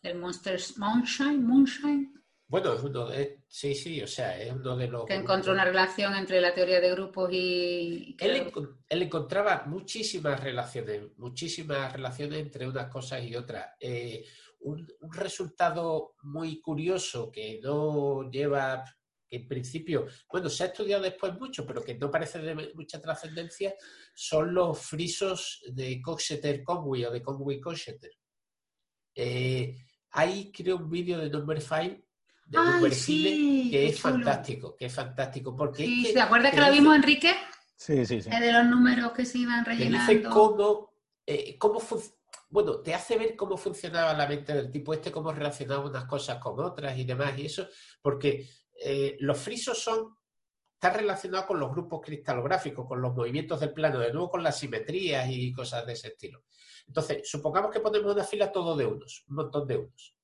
del Monsters Moonshine, Moonshine. Bueno, es uno de, sí, sí, o sea, es uno de los... Que encontró una relación entre la teoría de grupos y... Él, encontraba muchísimas relaciones, muchísimas relaciones entre unas cosas y otras. Eh, un, resultado muy curioso que no lleva, que en principio, bueno, se ha estudiado después mucho, pero que no parece de mucha trascendencia, son los frisos de Coxeter-Conway o de Conway-Coxeter. Eh, hay, creo, un vídeo de Number Five de Ay, sí, que es fantástico, que es fantástico. Porque sí, ¿Te acuerdas que lo vimos, Enrique? Sí, sí, sí. de los números que se iban rellenando. Dice cómo, eh, cómo bueno, te hace ver cómo funcionaba la mente del tipo este, cómo relacionaba unas cosas con otras y demás, y eso, porque eh, los frisos son, están relacionados con los grupos cristalográficos, con los movimientos del plano, de nuevo con las simetrías y cosas de ese estilo. Entonces, supongamos que ponemos una fila todo de unos, un montón de unos.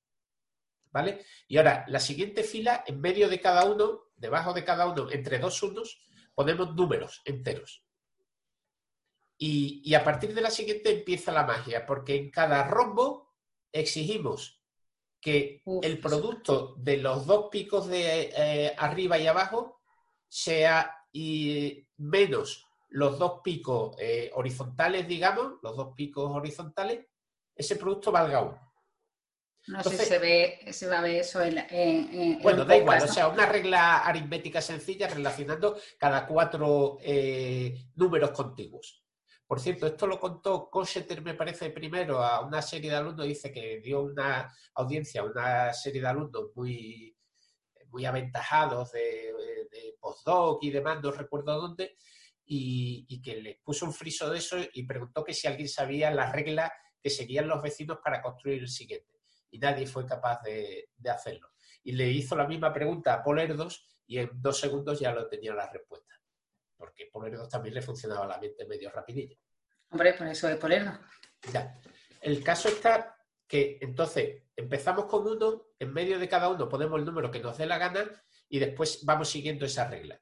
¿vale? Y ahora, la siguiente fila, en medio de cada uno, debajo de cada uno, entre dos unos, ponemos números enteros. Y, a partir de la siguiente empieza la magia, porque en cada rombo exigimos que el producto de los dos picos de eh, arriba y abajo sea y menos los dos picos eh, horizontales, digamos, los dos picos horizontales, ese producto valga uno. No sé si se, ve, se va a ver eso en, Bueno, da igual, o sea, una regla aritmética sencilla relacionando cada cuatro eh, números contiguos. Por cierto, esto lo contó Coseter, me parece, primero a una serie de alumnos, dice que dio una audiencia a una serie de alumnos muy, muy aventajados de, postdoc y demás, no recuerdo dónde, y, que les puso un friso de eso y preguntó que si alguien sabía las reglas que seguían los vecinos para construir el siguiente. Y nadie fue capaz de, de hacerlo. Y le hizo la misma pregunta a Polerdos y en dos segundos ya lo tenía la respuesta. Porque Polerdos también le funcionaba la mente medio rapidillo. Hombre, por eso es Polerdos. Ya. El caso está que entonces empezamos con uno, en medio de cada uno ponemos el número que nos dé la gana y después vamos siguiendo esa regla.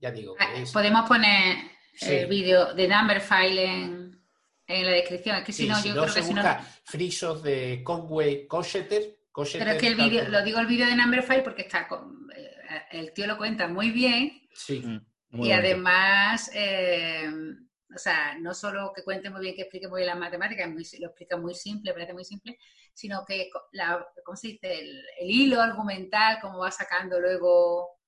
Ya digo. Ah, Que es... Podemos poner Sí. el vídeo de number file en, en la descripción. Es que si Sí, no, si yo no, creo se que si no. busca frisos de Conway Coseter. Pero es que el vídeo, lo digo el vídeo de number file porque está con, eh, el tío lo cuenta muy bien Sí, Mm, muy y bonito. además, eh, o sea, no solo que cuente muy bien, que explique muy bien las matemáticas, muy- lo explica muy simple, parece muy simple, sino que la, ¿cómo se dice? El, el hilo argumental, cómo va sacando luego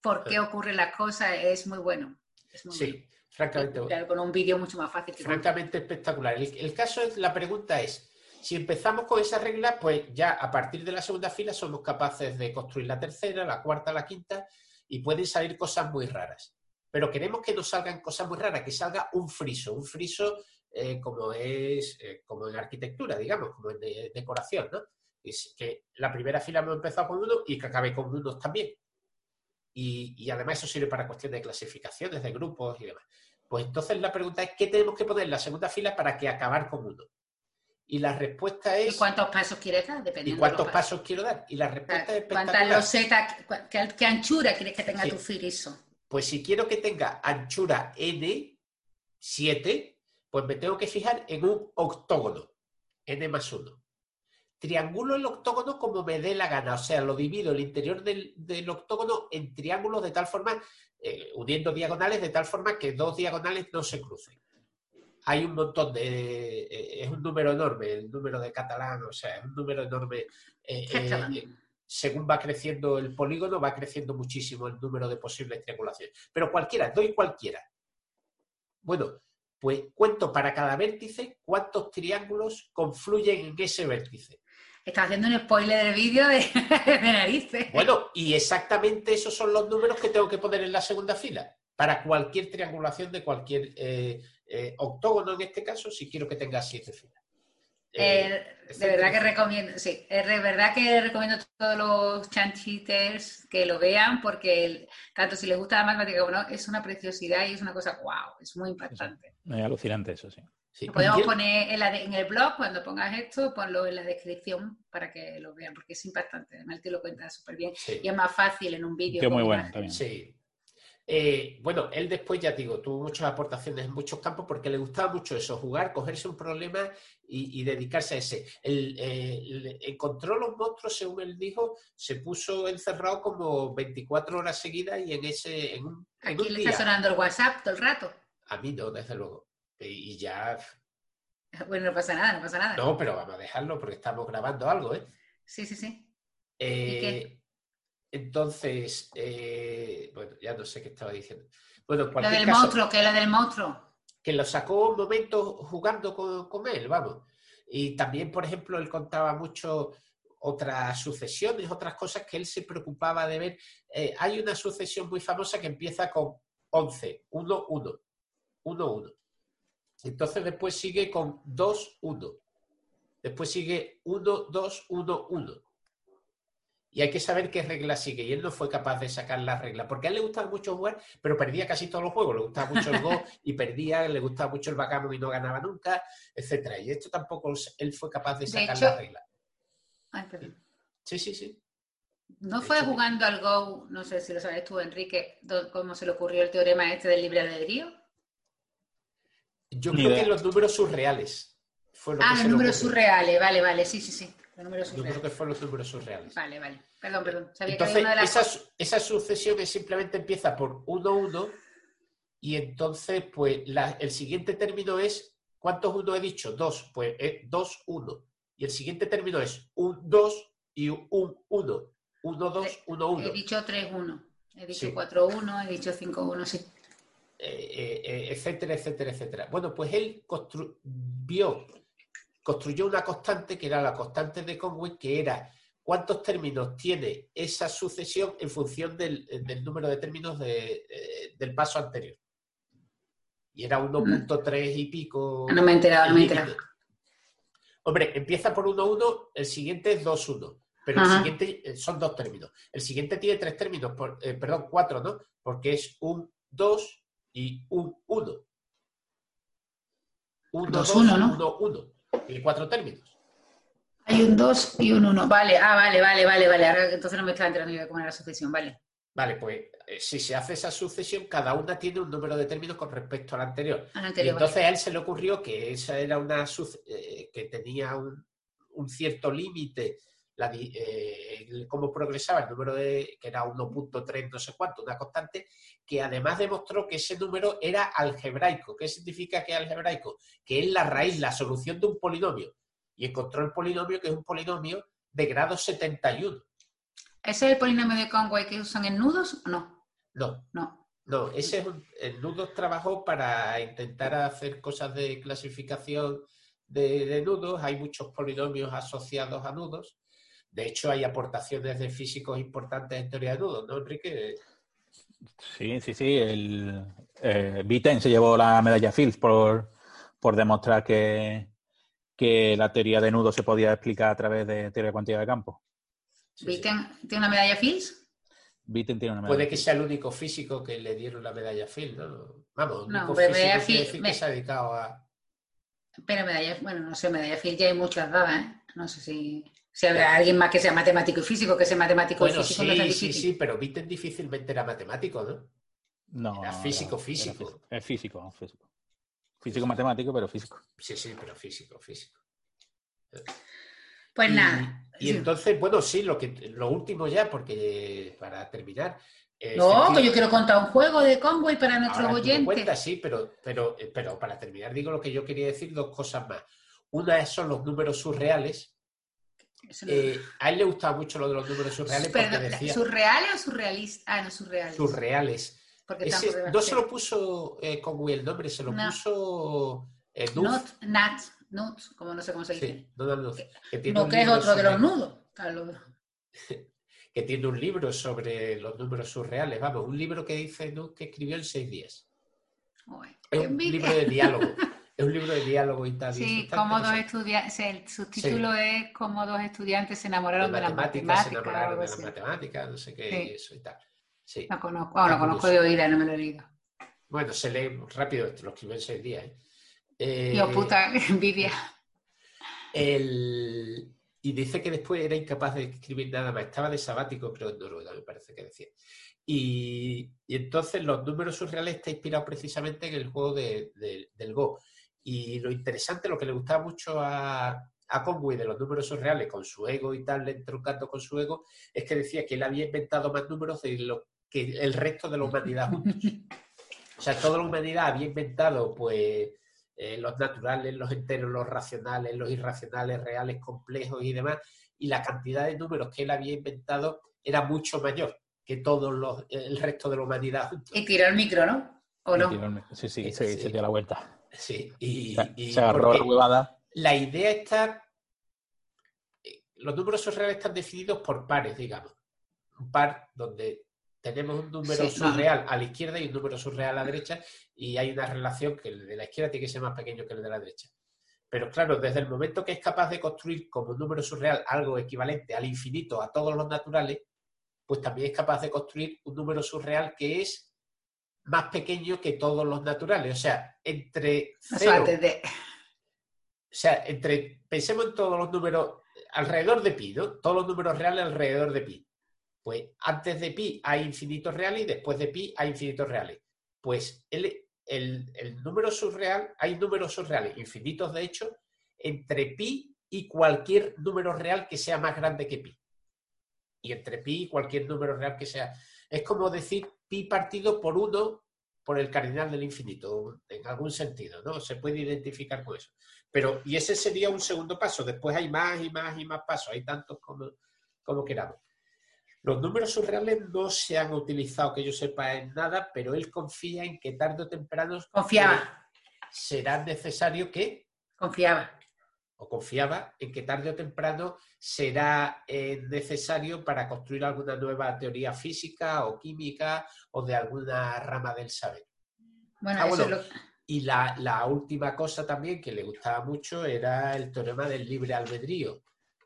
por qué ocurren las cosas, es muy bueno. Es muy sí, francamente. bueno. Claro, con un vídeo mucho más fácil. que francamente espectacular. El, el caso es, la pregunta es, si empezamos con esa regla, pues ya a partir de la segunda fila somos capaces de construir la tercera, la cuarta, la quinta, y pueden salir cosas muy raras. Pero queremos que nos salgan cosas muy raras, que salga un friso, un friso eh, como es eh, como en arquitectura, digamos, como en de- decoración, ¿no? Es que la primera fila hemos empezado con uno y que acabe con unos también. Y, y además eso sirve para cuestiones de clasificaciones, de grupos y demás. Pues entonces la pregunta es, ¿qué tenemos que poner en la segunda fila para que acabar con uno? Y la respuesta ¿Y es, cuántos pasos quieres dar? ¿y Dependiendo cuántos de los pasos quiero dar? Y la respuesta es ¿Cuántas losetas, qué, qué anchura quieres que tenga Sí. tu friso? Pues si quiero que tenga anchura N, 7, pues me tengo que fijar en un octógono, N más 1. Triangulo el octógono como me dé la gana, o sea, lo divido el interior del, octógono en triángulos de tal forma, eh, uniendo diagonales de tal forma que dos diagonales no se crucen. Hay un montón de... eh, es un número enorme, el número de catalán, o sea, es un número enorme. eh, eh, eh, según va creciendo el polígono, va creciendo muchísimo el número de posibles triangulaciones. Pero cualquiera, doy cualquiera. Bueno, pues cuento para cada vértice cuántos triángulos confluyen en ese vértice. Estás haciendo un spoiler del vídeo de, de narices. Bueno, y exactamente esos son los números que tengo que poner en la segunda fila. Para cualquier triangulación de cualquier eh, eh, octógono, en este caso, si quiero que tenga siete filas. Eh, Eh, de verdad que recomiendo, sí, es de verdad que recomiendo a todos los chanchiters que lo vean porque el- tanto si les gusta la matemática como no, es una preciosidad y es una cosa wow, es muy impactante. Es alucinante eso, sí. sí. Lo podemos poner en, la de- en el blog, cuando pongas esto, ponlo en la descripción para que lo vean, porque es impactante. Además, el tío lo cuenta súper bien sí. y es más fácil en un vídeo. Tío muy bueno también. Sí. Eh, bueno, él después, ya digo, tuvo muchas aportaciones en muchos campos porque le gustaba mucho eso, jugar, cogerse un problema y, y dedicarse a ese. Él, eh, encontró los monstruos, según él dijo, se puso encerrado como 24 horas seguidas y en ese, en un, Aquí un le día. está sonando el WhatsApp todo el rato. A mí no, desde luego. Y, y ya, Bueno, no pasa nada, no pasa nada. no, pero vamos a dejarlo porque estamos grabando algo, ¿eh? Sí, sí, sí. Eh, qué? Entonces, eh, bueno, ya no sé qué estaba diciendo. Bueno, cualquier del caso, monstruo, que lo del monstruo. que lo sacó un momento jugando con, con él, vamos. Y también, por ejemplo, él contaba mucho otras sucesiones, otras cosas que él se preocupaba de ver. Eh, hay una sucesión muy famosa que empieza con 11, 1, 1, 1, 1. Entonces después sigue con 2, 1. Después sigue 1, 2, 1, 1. Y hay que saber qué regla sigue. Y él no fue capaz de sacar la regla. Porque a él le gustaba mucho jugar, pero perdía casi todos los juegos. Le gustaba mucho el Go y perdía. Le gustaba mucho el backgammon y no ganaba nunca, etcétera. Y esto tampoco él fue capaz de De sacar hecho- la regla. Ay, perdón. Sí, sí, sí. ¿No De fue hecho, jugando al Go, no sé si lo sabes tú, Enrique, cómo se le ocurrió el teorema este del libre albedrío? Yo Ni creo idea. que los números surreales. Fue lo Ah, que los números ocurrió. surreales, vale, vale, sí, sí, sí. Números Yo creo que fueron los números surreales. Vale, vale. Perdón, perdón. Sabía Entonces, que había una de las esa, esa sucesión es simplemente empieza por 1, 1 y entonces, pues, la- el siguiente término es, ¿cuántos 1 he dicho? 2, pues es 2, 1. Y el siguiente término es un 2 y un 1. 1, 2, 1, 1. He dicho 3-1. He dicho Sí. 4-1, he dicho 5-1, sí. eh, eh, etcétera, etcétera, etcétera. Bueno, pues él vio, construyó una constante que era la constante de Conway, que era cuántos términos tiene esa sucesión en función del, número de términos del paso anterior. Y era 1.3 y pico. No me he enterado, no me he enterado. Hombre, empieza por 1.1, el siguiente es 2.1. Pero el siguiente eh, son dos términos. El siguiente tiene tres términos, eh, perdón, cuatro, ¿no? Porque es un 2 y un 1. Un 2, 1, ¿no? 1, 1. Tiene cuatro términos. Hay un 2 y un 1. Vale, ah, vale, vale, vale, vale. Ahora entonces no me estaba enterando de cómo era la sucesión, vale. Vale, pues eh, si se hace esa sucesión, cada una tiene un número de términos con respecto al anterior. y entonces a él se le ocurrió que esa era una que tenía un, un cierto límite eh, cómo progresaba el número de, que era 1.3 no sé cuánto, una constante, que además demostró que ese número era algebraico. ¿Qué significa que es algebraico? Que es la raíz, la solución de un polinomio. Y encontró el polinomio que es un polinomio de grado 71. ¿Ese es el polinomio de Conway que usan en nudos o no? No. No. No, ese es un, el nudos trabajó para intentar hacer cosas de clasificación de, de, nudos. Hay muchos polinomios asociados a nudos de hecho, hay aportaciones de físicos importantes en teoría de nudos, ¿no, Enrique? Sí, sí, sí. El, eh, se llevó la medalla Fields por, demostrar que, que, la teoría de nudos se podía explicar a través de teoría de cuantía de campo. ¿Witten tiene una medalla Fields? Witten tiene una medalla Puede que sea el único físico que le dieron la medalla Fields, ¿no? Vamos, el único físico que, decir que se ha dedicado a... Pero medalla, bueno, no sé, medalla Fields ya hay muchas dadas, ¿eh? No sé si... Si habrá alguien más que sea matemático y físico, que sea matemático y físico, sí, no Sí, sí, pero Witten difícilmente era matemático, ¿no? No. Era físico, físico. Es físico, físico. Físico matemático, pero físico. Sí, sí, pero físico, físico. Pues nada. Y entonces, bueno, sí, lo, que, lo último ya, porque para terminar. no, que yo quiero contar un juego de Conway para nuestros oyentes. Cuenta, sí, pero, pero, pero para terminar digo lo que yo quería decir, dos cosas más. Una son los números surreales, eh, a él le gustaba mucho lo de los números surreales porque decía... ¿Surreales o surrealistas? Ah, no, surreales. Surreales. no se lo puso eh, con el nombre, se lo puso eh, Not, Nat, Nut, como no sé cómo se dice. Sí, no, que, no, que es otro de los nudos. que tiene un libro sobre los números surreales, vamos, un libro que dice Nut que escribió en seis días. es un libro de diálogo. Es un libro de diálogo y tal. Sí, como dos estudiantes, el subtítulo es como dos estudiantes se enamoraron de, las matemáticas. Se enamoraron de las matemáticas, no sé qué, eso y tal. Sí. Lo conozco, bueno, lo conozco de oír, no me lo he leído. Bueno, se lee rápido, lo escribió en seis días. ¿eh? Eh, puta, envidia. El... Y dice que después era incapaz de escribir nada más. Estaba de sabático, creo, en Noruega, me parece que decía. Y, y, entonces los números surreales está inspirado precisamente en el juego de, del Go. Y lo interesante, lo que le gustaba mucho a, a Conway de los números surreales, con su ego y tal, entroncando con su ego, es que decía que él había inventado más números de lo que el resto de la humanidad juntos. O sea, toda la humanidad había inventado, pues, eh, los naturales, los enteros, los racionales, los irracionales, reales, complejos y demás, y la cantidad de números que él había inventado era mucho mayor que todo los, el resto de la humanidad juntos. Y tiró el micro, ¿no? ¿O no? Sí, sí, sí, se dio la vuelta. Sí, y, se agarró la huevada. La idea está. Los números surreales están definidos por pares, digamos. Un par donde tenemos un número surreal a la izquierda y un número surreal a la derecha, y hay una relación que el de la izquierda tiene que ser más pequeño que el de la derecha. Pero claro, desde el momento que es capaz de construir como un número surreal algo equivalente al infinito a todos los naturales, pues también es capaz de construir un número surreal que es más pequeño que todos los naturales. O sea, entre cero, O sea, entre, pensemos en todos los números alrededor de pi, ¿no? Todos los números reales alrededor de pi. Pues antes de pi hay infinitos reales y después de pi hay infinitos reales. Pues el, el número surreal, hay números surreales infinitos de hecho, entre pi y cualquier número real que sea más grande que pi. Y entre pi y cualquier número real que sea. Es como decir pi partido por 1 por el cardinal del infinito, en algún sentido, ¿no? Se puede identificar con eso. Pero, y ese sería un segundo paso. Después hay más y más y más pasos, hay tantos como, como queramos. Los números surreales no se han utilizado, que yo sepa, en nada, pero él confía en que tarde o temprano Confiaba, será necesario que, confiaba. O confiaba en que tarde o temprano será eh, necesario para construir alguna nueva teoría física o química o de alguna rama del saber. Bueno, Ah, eso bueno. es lo- Y la, la última cosa también que le gustaba mucho era el teorema del libre albedrío,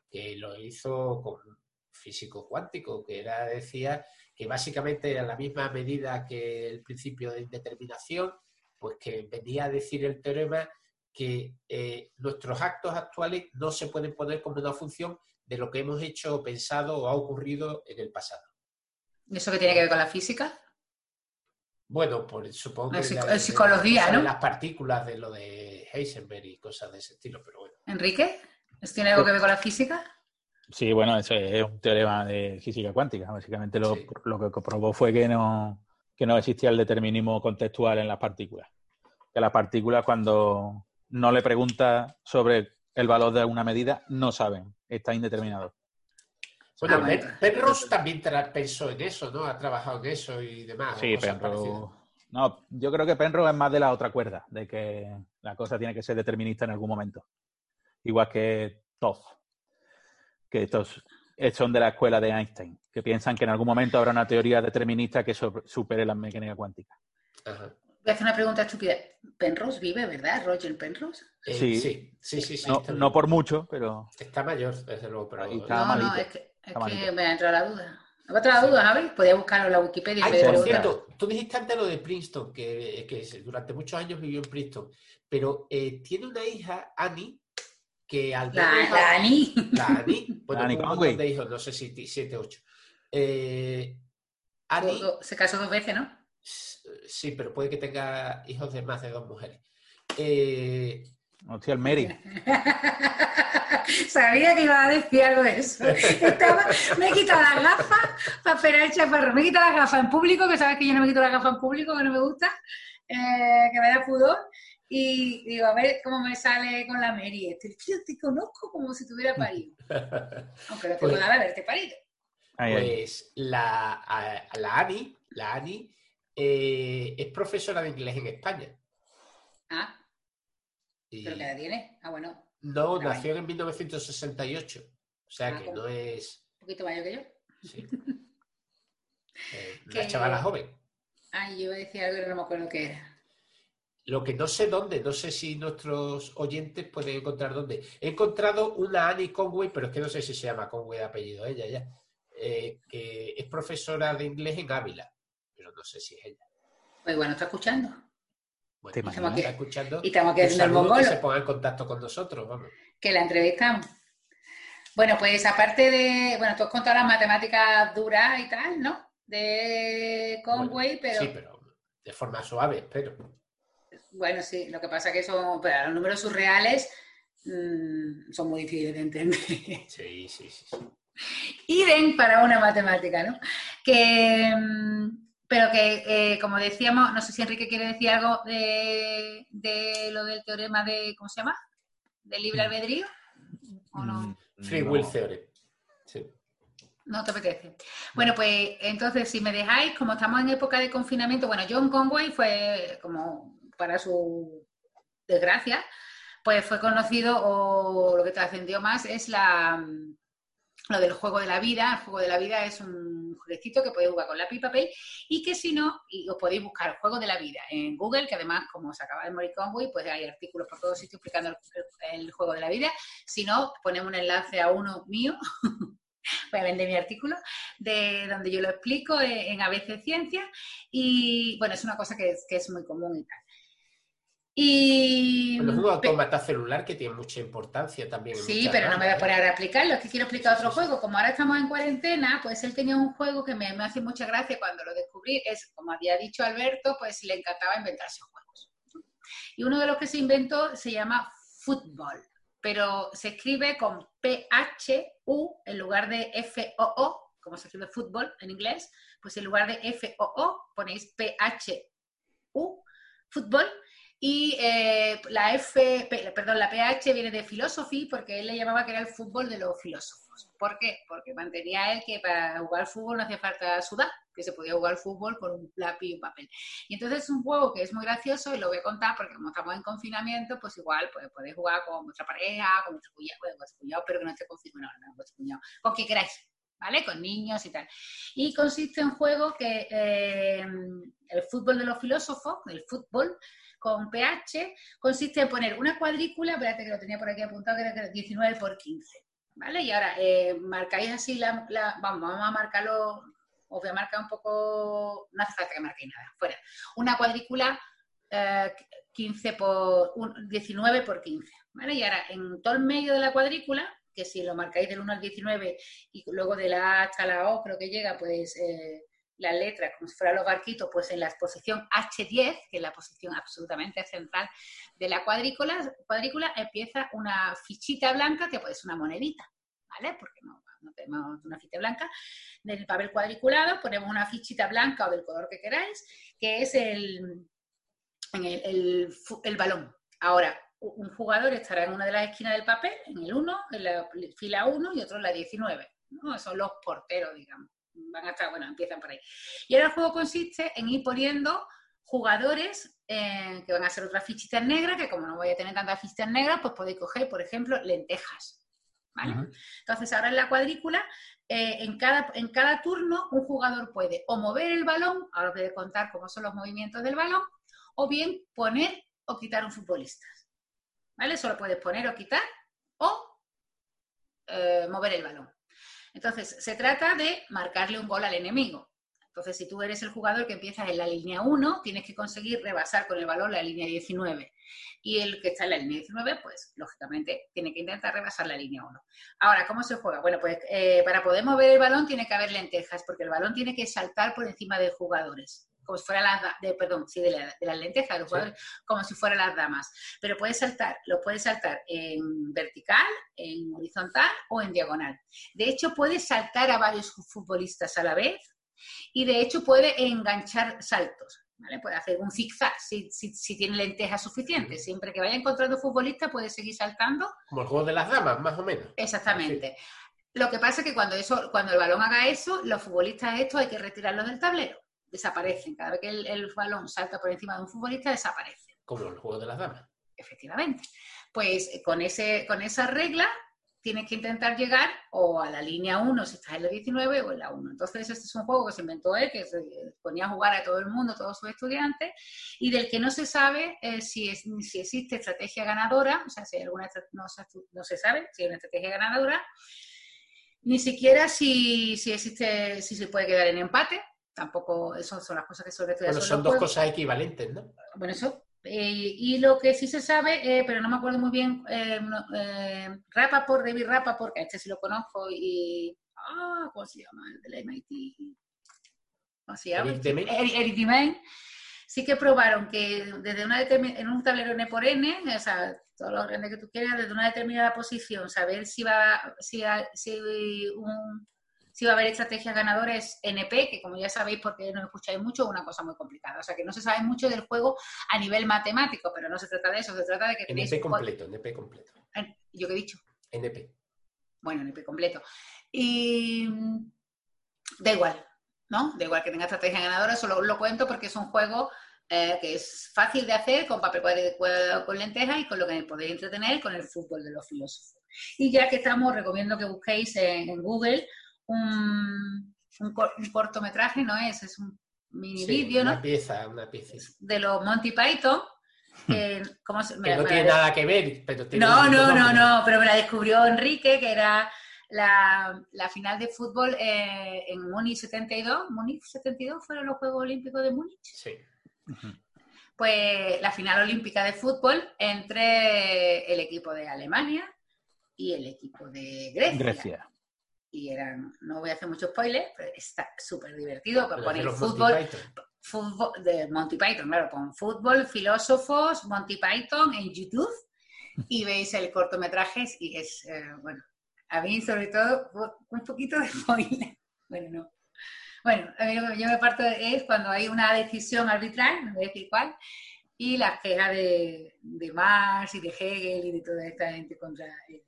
que lo hizo con un físico cuántico, que era, decía que básicamente era la misma medida que el principio de indeterminación, pues que venía a decir el teorema que eh, nuestros actos actuales no se pueden poner como una función de lo que hemos hecho o pensado o ha ocurrido en el pasado. ¿Eso que tiene que ver con la física? Bueno, pues supongo que La psicología, de ¿no? las partículas de lo de Heisenberg y cosas de ese estilo, pero bueno. Enrique, ¿eso tiene algo que ver con la física? Sí, bueno, eso es un teorema de física cuántica. Básicamente lo, Sí. lo que comprobó fue que no, que no existía el determinismo contextual en las partículas. Que las partículas, cuando no le preguntas sobre el valor de alguna medida, no saben. Está indeterminado. Bueno, Ah, Penrose también pensó en eso, ¿no? Ha trabajado en eso y demás. Sí. Penrose. No, yo creo que Penrose es más de la otra cuerda, de que la cosa tiene que ser determinista en algún momento. Igual que Toff, que estos son de la escuela de Einstein, que piensan que en algún momento habrá una teoría determinista que supere la mecánica cuántica. Ajá. Voy a hacer una pregunta estúpida. Penrose vive, ¿verdad? Roger Penrose. Eh, Sí. sí, sí, sí, sí, No, por mucho, pero está mayor, desde luego, pero Ahí está. No, malito. no, es que, es me ha entrado la duda. ¿Me ha entrado la Sí. duda, Javi? Podía buscarlo en la Wikipedia Ay, por cierto, tú dijiste antes lo de Princeton, que, que durante muchos años vivió en Princeton, pero eh, tiene una hija, Annie, que al La, la Ani. La Annie, bueno, Annie tuvo un Conway. montón de hijos, no sé si siete, ocho. Eh, Annie, Se casó dos veces, ¿no? Sí, pero puede que tenga hijos de más de dos mujeres. Eh, hostia, el Mary. Sabía que iba a decir algo de eso. Estaba- me he quitado las gafas para esperar el chaparro. Me he quitado las gafas en público, que sabes que yo no me quito las gafas en público, que no me gusta, eh, que me da pudor. Y digo, a ver cómo me sale con la Mary. Este, tío, te conozco como si tuviera parido. Aunque no tengo Pues- nada de haberte parido. Pues la, a- la Ani, la Ani eh, es profesora de inglés en España. Ah, pero ¿qué edad tiene? Ah, bueno, no, nació en 1968. O sea Ah, que ¿cómo? no es un poquito mayor que yo. sí. Eh, una chavala joven. Ay, yo iba a decir algo y no me acuerdo qué era. Lo que no sé dónde, no sé si nuestros oyentes pueden encontrar dónde. He encontrado una Annie Conway, pero es que no sé si se llama Conway de apellido ella ya, eh, que es profesora de inglés en Ávila, pero no sé si es ella. Pues bueno, está escuchando. Bueno, ¿Te si imaginas? está escuchando. Y estamos aquí un haciendo el saludo, que mongolo. se ponga en contacto con nosotros, vamos. que la entrevistamos. Bueno, pues aparte de, bueno, tú has contado las matemáticas duras y tal, ¿no? De Conway, Bueno, pero Sí, pero de forma suave, espero. bueno, sí, lo que pasa que son, pero los números surreales mm, son muy difíciles de entender. Sí, sí, sí. sí. Idem para una matemática, ¿no? Que, mm, pero que, eh, como decíamos, no sé si Enrique quiere decir algo de, de lo del teorema de, ¿cómo se llama? ¿Del libre Mm. albedrío? ¿O no? Mm, Free no. Will Theory. Sí. No te apetece. Bueno, pues entonces, si me dejáis, como estamos en época de confinamiento, bueno, John Conway fue como para su desgracia, pues fue conocido o lo que trascendió más es la lo del juego de la vida. El juego de la vida es un jueguecito que podéis jugar con lápiz y papel y que si no, y os podéis buscar el juego de la vida en Google, que además, como se acaba de morir Conway, pues hay artículos por todos sitios explicando el, el juego de la vida. Si no, ponemos un enlace a uno mío voy a vender mi artículo, de donde yo lo explico eh, en ABC Ciencia y bueno, es una cosa que es, que es muy común y tal. Y un pe- autómata celular que tiene mucha importancia también. Sí, pero no me voy a poner a explicarlo, es que quiero explicar otro sí, sí. juego. Como ahora estamos en cuarentena, pues él tenía un juego que me, me hace mucha gracia cuando lo descubrí. Es, como había dicho Alberto, pues le encantaba inventarse juegos. Y uno de los que se inventó se llama fútbol, pero se escribe con P-H-U en lugar de F-O-O, como se escribe fútbol en inglés, pues en lugar de F-O-O ponéis P-H-U, fútbol. Y eh, la F, perdón, la PH viene de philosophy porque él le llamaba que era el fútbol de los filósofos. ¿Por qué? Porque mantenía él que para jugar fútbol no hacía falta sudar, que se podía jugar fútbol con un lápiz y un papel. Y entonces es un juego que es muy gracioso y lo voy a contar porque como estamos en confinamiento, pues igual pues, podéis jugar con vuestra pareja, con vuestro cuñado, pero que no esté confirmado, no, no, vuestro cuñado, con quien queráis. ¿vale? Con niños y tal. Y consiste en juego que eh, el fútbol de los filósofos, el fútbol con pH, consiste en poner una cuadrícula, espérate que lo tenía por aquí apuntado, que era 19 por 15, ¿vale? Y ahora eh, marcáis así la, vamos, vamos a marcarlo, os voy a marcar un poco, no hace falta que marquéis nada, fuera. Una cuadrícula 15 eh, por, 19 por 15, ¿vale? Y ahora en todo el medio de la cuadrícula que si lo marcáis del 1 al 19 y luego de la A hasta la O creo que llega, pues eh, las letras, como si fueran los barquitos, pues en la posición H10, que es la posición absolutamente central de la cuadrícula, cuadrícula empieza una fichita blanca que puede ser una monedita, ¿vale? Porque no, no tenemos una ficha blanca. Del papel cuadriculado ponemos una fichita blanca o del color que queráis, que es el, el, el balón. Ahora, un jugador estará en una de las esquinas del papel, en el 1, en la fila 1 y otro en la 19. ¿no? Son los porteros, digamos. Van a estar, bueno, empiezan por ahí. Y ahora el juego consiste en ir poniendo jugadores eh, que van a ser otras fichitas negras, que como no voy a tener tantas fichitas negras, pues podéis coger, por ejemplo, lentejas. ¿vale? Entonces, ahora en la cuadrícula, eh, en, cada, en cada turno, un jugador puede o mover el balón, ahora os voy a contar cómo son los movimientos del balón, o bien poner o quitar un futbolista. ¿vale? Solo puedes poner o quitar o eh, mover el balón. Entonces, se trata de marcarle un gol al enemigo. Entonces, si tú eres el jugador que empiezas en la línea 1, tienes que conseguir rebasar con el balón la línea 19. Y el que está en la línea 19, pues, lógicamente, tiene que intentar rebasar la línea 1. Ahora, ¿cómo se juega? Bueno, pues eh, para poder mover el balón tiene que haber lentejas, porque el balón tiene que saltar por encima de jugadores como si fuera las, de, perdón, sí, de, la, de las lentejas, los jugadores, como si fueran las damas. Pero puedes saltar, lo puedes saltar en vertical, en horizontal o en diagonal. De hecho, puedes saltar a varios futbolistas a la vez y de hecho puede enganchar saltos. ¿vale? Puede hacer un zigzag si, si, tiene lentejas suficientes. Siempre que vaya encontrando futbolistas puede seguir saltando. Como el juego de las damas, más o menos. Exactamente. Lo que pasa es que cuando, eso, cuando el balón haga eso, los futbolistas estos hay que retirarlos del tablero desaparecen. Cada vez que el, balón salta por encima de un futbolista, desaparece. Como el juego de las damas. Efectivamente. Pues eh, con, ese, con esa regla tienes que intentar llegar o a la línea 1 si estás en la 19 o en la 1. Entonces, este es un juego que se inventó él, que se ponía a jugar a todo el mundo, todos sus estudiantes, y del que no se sabe eh, si, si existe estrategia ganadora, o sea, si hay alguna no, no se sabe si hay una estrategia ganadora, ni siquiera si, si existe, si se puede quedar en empate, tampoco, eso son las cosas que sobre todo... Bueno, son dos cosas equivalentes, ¿no? Bueno, eso. Eh, y lo que sí se sabe, eh, pero no me acuerdo muy bien, eh, eh Rappaport, David Rappaport, este sí lo conozco, y... Ah, ¿cómo se llama? El del MIT. ¿Cómo se llama? Eric Demain. Sí que probaron que desde una en un tablero N por N, o sea, todos los grandes que tú quieras, desde una determinada posición, saber si va, si, si un si va a haber estrategias ganadoras NP, que como ya sabéis porque no escucháis mucho, es una cosa muy complicada. O sea, que no se sabe mucho del juego a nivel matemático, pero no se trata de eso, se trata de que tenéis... NP completo, NP completo. ¿Yo qué he dicho? NP. Bueno, NP completo. Y da igual, ¿no? Da igual que tenga estrategia ganadora, solo lo cuento porque es un juego eh, que es fácil de hacer con papel cuadrado con lentejas y con lo que podéis entretener con el fútbol de los filósofos. Y ya que estamos, recomiendo que busquéis en Google un, cortometraje, no es, es un mini vídeo, ¿no? Una pieza, una pieza. De los Monty Python. Que, no tiene nada que ver, pero tiene No, no, no, no, pero me la descubrió Enrique, que era la, final de fútbol eh, en Múnich 72. ¿Múnich 72 fueron los Juegos Olímpicos de Múnich? Sí. Pues la final olímpica de fútbol entre el equipo de Alemania y el equipo de Grecia. Grecia y eran, no voy a hacer mucho spoiler, pero está súper divertido, con poner fútbol, fútbol de Monty Python, claro, con fútbol, filósofos, Monty Python en YouTube y veis el cortometraje y es, eh, bueno, a mí sobre todo un poquito de spoiler, bueno, no. Bueno, a mí lo que yo me parto es cuando hay una decisión arbitral, no voy a decir cuál, y las quejas de, de Marx y de Hegel y de toda esta gente contra él.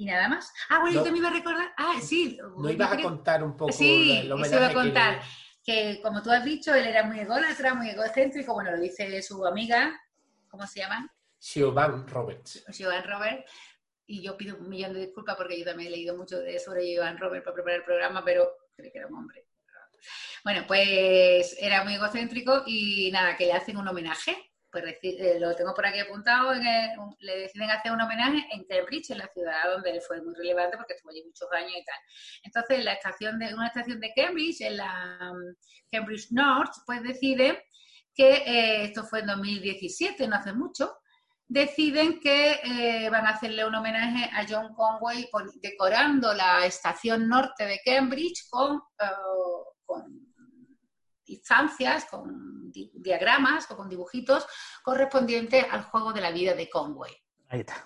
Y nada más. Ah, bueno, yo No. también iba a recordar. Ah, sí. ¿No ibas a contar un poco Sí, homenaje iba a contar. Que como tú has dicho, él era muy ególatra, muy egocéntrico. Bueno, lo dice su amiga, ¿cómo se llama? Siobhan Roberts. Joan Robert. Y yo pido un millón de disculpas porque yo también he leído mucho de, sobre Joan Robert para preparar el programa, pero creo que era un hombre. Bueno, pues era muy egocéntrico y nada, que le hacen un homenaje. Pues eh, lo tengo por aquí apuntado, en el- le deciden hacer un homenaje en Cambridge, en la ciudad donde él fue muy relevante porque estuvo allí muchos años y tal. Entonces, en la estación de, una estación de Cambridge, en la um, Cambridge North, pues decide que, eh, esto fue en 2017, no hace mucho, deciden que eh, van a hacerle un homenaje a John Conway decorando la estación norte de Cambridge con instancias, con di- diagramas o con dibujitos correspondientes al juego de la vida de Conway. Ahí está.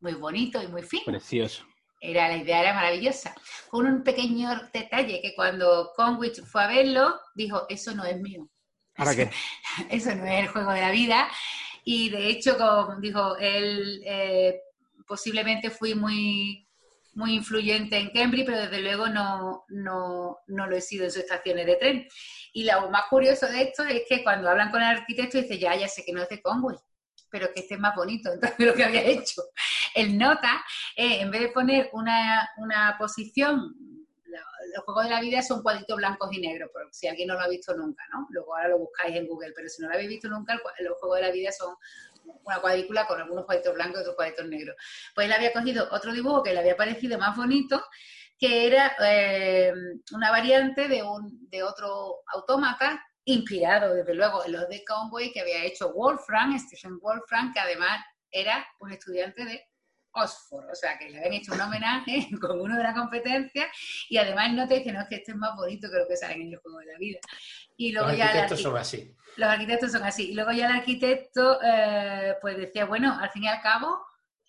Muy bonito y muy fino. Precioso. Era, la idea era maravillosa. Con un pequeño detalle que cuando Conway fue a verlo, dijo, eso no es mío. ¿Ahora qué? eso no es el juego de la vida. Y de hecho, como dijo, él eh, posiblemente fui muy, muy influyente en Cambridge, pero desde luego no, no, no lo he sido en sus estaciones de tren. Y lo más curioso de esto es que cuando hablan con el arquitecto dice, ya, ya sé que no es de Conway, pero que este es más bonito. Entonces lo que había hecho, el nota, eh, en vez de poner una, una posición, los juegos de la vida son cuadritos blancos y negros, por si alguien no lo ha visto nunca, ¿no? Luego ahora lo buscáis en Google, pero si no lo habéis visto nunca, los juegos de la vida son una cuadrícula con algunos cuadritos blancos y otros cuadritos negros. Pues él había cogido otro dibujo que le había parecido más bonito, que era eh, una variante de, un, de otro autómata inspirado, desde luego, en los de Conway que había hecho Wolfram, Stephen Wolfram, que además era un estudiante de Oxford, o sea, que le habían hecho un homenaje con uno de la competencia y además no te dice, no, es que este es más bonito que lo que sale en el juego de la vida. Y luego Los ya arquitectos arqui- son así. los arquitectos son así. Y luego ya el arquitecto, eh, pues decía, bueno, al fin y al cabo,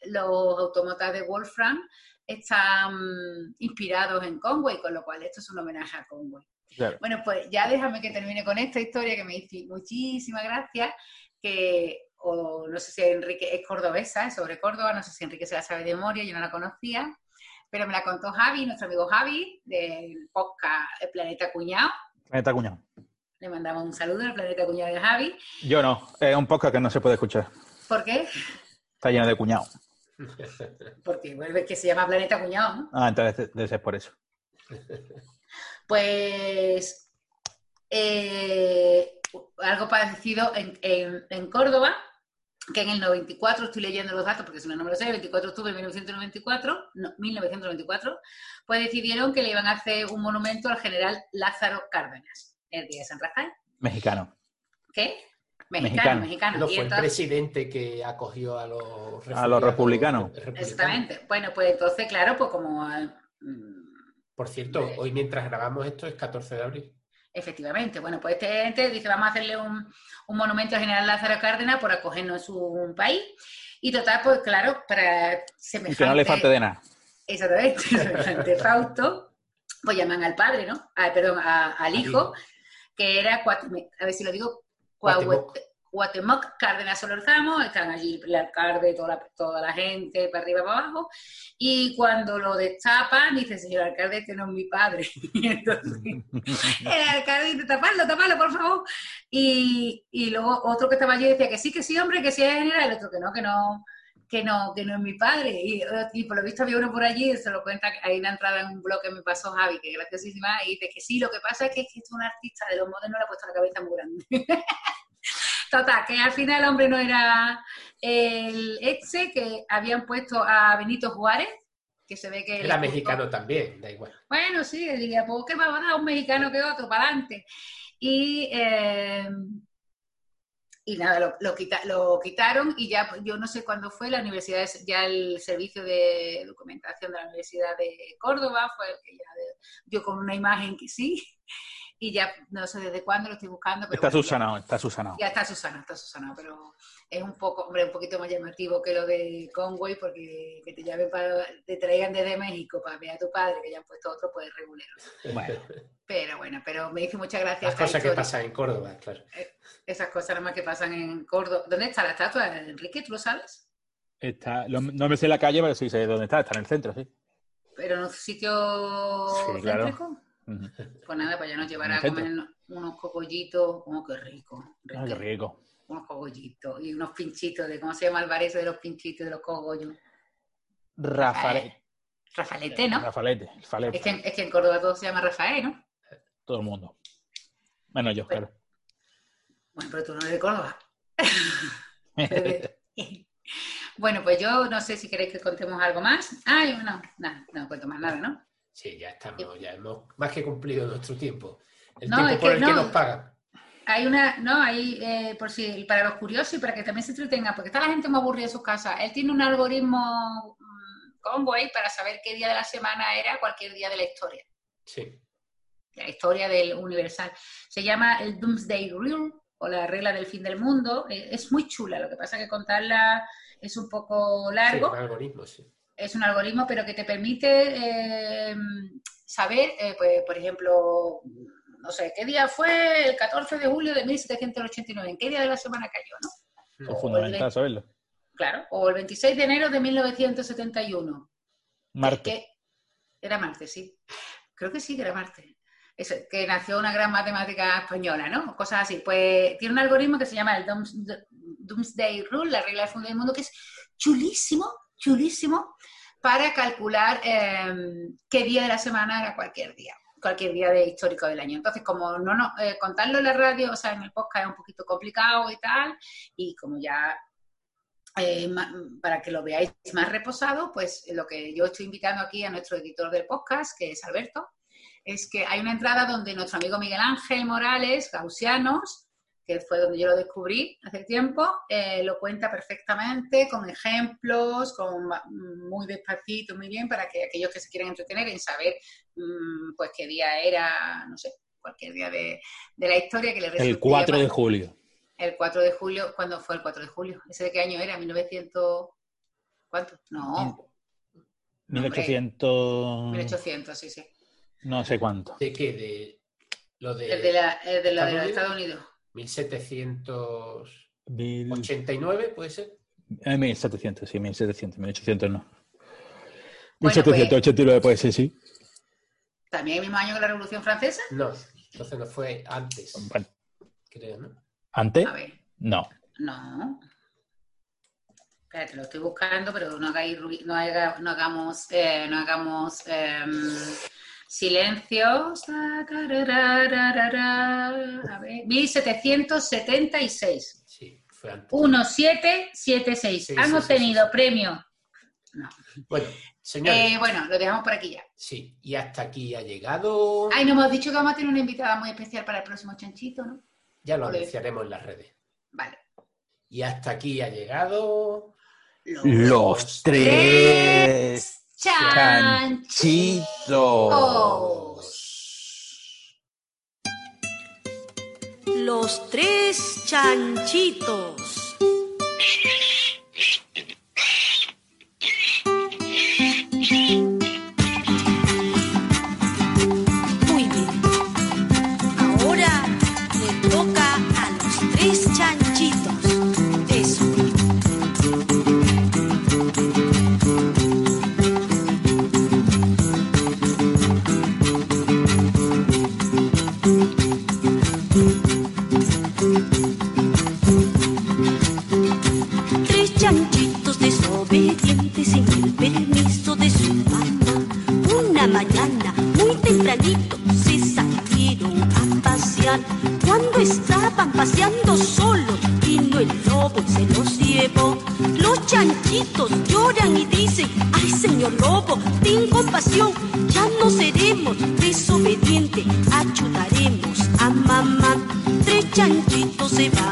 los autómatas de Wolfram están inspirados en Conway, con lo cual esto es un homenaje a Conway. Claro. Bueno, pues ya déjame que termine con esta historia que me hizo muchísima gracia, que, o no sé si Enrique es cordobesa, es sobre Córdoba, no sé si Enrique se la sabe de memoria, yo no la conocía, pero me la contó Javi, nuestro amigo Javi, del podcast Planeta Cuñado. Planeta Cuñado. Le mandamos un saludo al Planeta Cuñado de Javi. Yo no. Es un podcast que no se puede escuchar. ¿Por qué? Está lleno de cuñado. Porque es que se llama Planeta Cuñado, ¿no? Ah, entonces debe ser por eso. Pues eh, algo parecido en, en- en Córdoba, que en el 94, estoy leyendo los datos porque si no, no me lo sé, el 24 de octubre de 1994, no, 1994, pues decidieron que le iban a hacer un monumento al general Lázaro Cárdenas, el día de San Rafael. Mexicano. ¿Qué? Mexicano, Mexicano. mexicano. No Y fue el presidente que acogió a los A los republicanos. republicanos. Exactamente. Bueno, pues entonces, claro, pues como... mm, Por cierto, hoy mientras grabamos esto es 14 de abril. Efectivamente, bueno, pues este ente dice, vamos a hacerle un, un monumento al general Lázaro Cárdenas por acogernos su país. Y total, pues claro, para Y semejante... que no le falte de nada. Exactamente, semejante Fausto, pues llaman al padre, ¿no? Ah, perdón, a- al hijo, que era, Cuateme- a ver si lo digo, Cuauhtémoc. Cuauhtémoc Cárdenas Solorzano, están allí el alcalde, toda la, toda la gente, para arriba, para abajo, y cuando lo destapan, dice, señor alcalde, este no es mi padre. Y entonces, el alcalde dice, tapadlo, tapadlo, por favor. Y, y luego otro que estaba allí decía que sí, que sí, hombre, que sí es general, el otro que no, que no, que no, que no es mi padre. Y, y por lo visto había uno por allí, se lo cuenta, hay una entrada en un blog que me pasó Javi, que es graciosísima, y dice que sí, lo que pasa es que, es que es un artista de los modernos le ha puesto la cabeza muy grande. Total, que al final el hombre no era el exe, que habían puesto a Benito Juárez, que se ve que... Era mexicano también, da igual. bueno, sí, diría, pues ¿qué va a dar un mexicano que otro? Para adelante. Y, eh, y nada, lo, lo quita- lo quitaron y ya, pues, yo no sé cuándo fue, la universidad, ya el servicio de documentación de la Universidad de Córdoba fue el que ya dio con una imagen que sí. Y ya no sé desde cuándo lo estoy buscando. Pero Está bueno, ya- Susanao, está Susanao. Ya está Susana, está Susana, pero es un poco, hombre, un poquito más llamativo que lo de Conway, porque que te llamen para, te traigan desde México para ver a tu padre, que ya han puesto otro, pues regulero. Bueno, Pero bueno, pero me dice muchas gracias. Las cosas que pasan en Córdoba, claro. Esas cosas nada más que pasan en Córdoba. ¿Dónde está la estatua, Enrique? ¿Tú lo sabes? está, lo- no me sé la calle, pero sí sé dónde está. Está en el centro, sí. Pero en un sitio Sí, claro. céntrico. Pues nada, pues ya nos llevará a comer unos cocollitos. Oh, qué rico. Ah, qué rico. Unos cogollitos y unos pinchitos de, ¿cómo se llama el bar ese de los pinchitos de los cogollos? Rafael, Rafalete, ¿no? Rafalete, el falete, Es que, en- es que en Córdoba todo se llama Rafael, ¿no? todo el mundo. Menos yo, claro. Bueno, pero tú no eres de Córdoba. bueno, pues yo no sé si queréis que contemos algo más. Ay, no, nada, no cuento más nada, ¿no? Sí, ya estamos, ya hemos más que cumplido nuestro tiempo. El No, tiempo es por que el que no. nos pagan. Hay una, no, hay, eh, por si, para los curiosos y para que también se entretengan, porque está la gente muy aburrida en sus casas. Él tiene un algoritmo mm, Conway para saber qué día de la semana era cualquier día de la historia. Sí. la historia del universal. Se llama el Doomsday Rule o la regla del fin del mundo. Eh, Es muy chula, lo que pasa que contarla es un poco Sí, largo. un algoritmo, sí. Es un algoritmo, pero que te permite eh, saber, eh, pues, por ejemplo, no sé, qué día fue el 14 de julio de 1789, en qué día de la semana cayó, ¿no? Es fundamental saberlo. Claro, o el 26 de enero de 1971. Marte. Que era martes, sí. Creo que sí que era martes. Eso, que nació una gran matemática española, ¿no? Cosas así. Pues tiene un algoritmo que se llama el Dooms- Doomsday Rule, la regla del fin del mundo, que es chulísimo, chulísimo, para calcular eh, qué día de la semana era cualquier día, cualquier día de histórico del año. Entonces, como no, no eh, contarlo en la radio, o sea, en el podcast es un poquito complicado y tal, y como ya eh, para que lo veáis más reposado, pues lo que yo estoy invitando aquí a nuestro editor del podcast, que es Alberto, es que hay una entrada donde nuestro amigo Miguel Ángel Morales, Gaussianos, que fue donde yo lo descubrí hace tiempo, eh, lo cuenta perfectamente, con ejemplos, con muy despacito, muy bien, para que aquellos que se quieran entretener en saber mm, pues qué día era, no sé, cualquier día de, de la historia que le resulte El 4 de julio. el 4 de julio, ¿cuándo fue el 4 de julio? ¿Ese de qué año era? ¿1900? ¿Cuánto? No, 1800. 1800, sí, sí. No sé cuánto. ¿De qué? De lo de, El de la, el de la de los ¿Estados Estados Unidos. 1789, Mil- ¿puede ser? eh, 1700, sí, 1700. 1800 no. Bueno, 1789 puede ser, sí. También el mismo año que la Revolución Francesa. No, entonces no fue antes, Bueno, creo, ¿no? ¿Antes? A ver, No. no. Espérate, lo estoy buscando, pero no, hagáis no, haga- no hagamos, eh, no hagamos em, silencio. A ver, 1776. Sí, fue antes. 1776. Sí, Han sí, obtenido sí. premio. No. Bueno, señores, Eh, bueno, lo dejamos por aquí ya. sí, y hasta aquí ha llegado. Ay, nos hemos dicho que vamos a tener una invitada muy especial para el próximo chanchito, ¿no? Ya lo anunciaremos en las redes. Vale. Y hasta aquí ha llegado. Los tres. Chanchitos. Los tres chanchitos. Cuando estaban paseando solos, vino el lobo y se los llevó. Los chanchitos lloran y dicen, ay señor lobo, ten compasión, ya no seremos desobedientes, ayudaremos a mamá. Tres chanchitos se van